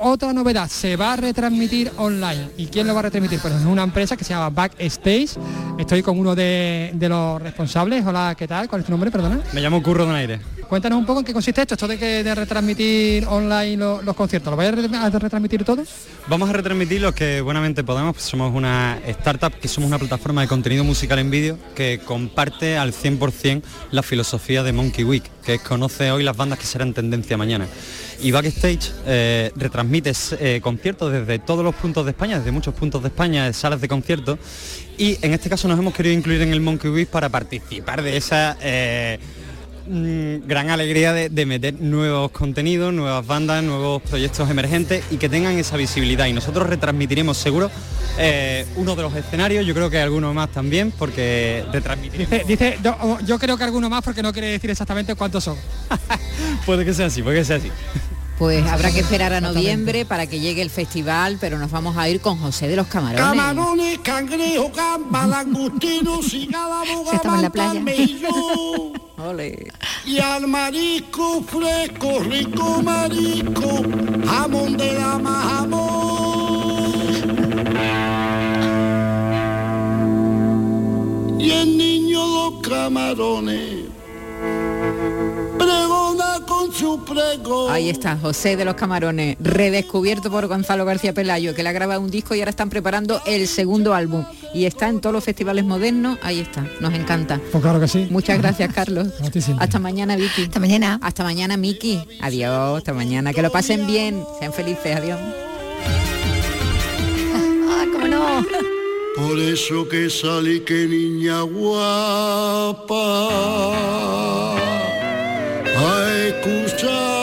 otra novedad, se va a retransmitir online. ¿Y quién lo va a retransmitir? Pues es una empresa que se llama Backstage. Estoy con uno de, los responsables. Hola, ¿qué tal? ¿Cuál es tu nombre, perdona? Me llamo Curro Donaire. Cuéntanos un poco en qué consiste esto, esto de, que, de retransmitir online los conciertos. ¿Lo vais a retransmitir todos? Vamos a retransmitir los que buenamente podemos. Pues somos una startup que somos una plataforma de contenido musical en vídeo que comparte al 100% la filosofía de Monkey Week, que conoce hoy las bandas que serán tendencia mañana y Backstage eh, retransmite eh, conciertos desde todos los puntos de España, desde muchos puntos de España, salas de conciertos. Y en este caso nos hemos querido incluir en el Monkey Week para participar de esa eh, mm, gran alegría de, meter nuevos contenidos, nuevas bandas, nuevos proyectos emergentes y que tengan esa visibilidad y nosotros retransmitiremos seguro uno de los escenarios, yo creo que algunos más también, porque retransmitiremos... Dice, yo, creo que alguno más porque no quiere decir exactamente cuántos son. puede que sea así, puede que sea así. Pues habrá que esperar a noviembre para que llegue el festival, pero nos vamos a ir con José de los Camarones. Camarones, cangrejo, gamba, langostino, Se estaba en la playa. Y al marisco fresco, rico marisco, jamón de la jamón. Y el niño los camarones Ahí está, José de los Camarones, redescubierto por Gonzalo García Pelayo, que le ha grabado un disco y ahora están preparando el segundo álbum. Y está en todos los festivales modernos, ahí está, nos encanta. Pues claro que sí. Muchas gracias, Carlos. Hasta mañana, Vicky. Hasta mañana. Hasta mañana, Miki. Adiós, hasta mañana. Que lo pasen bien, sean felices, adiós. Ah, cómo no. Por eso que salí que niña guapa escuchar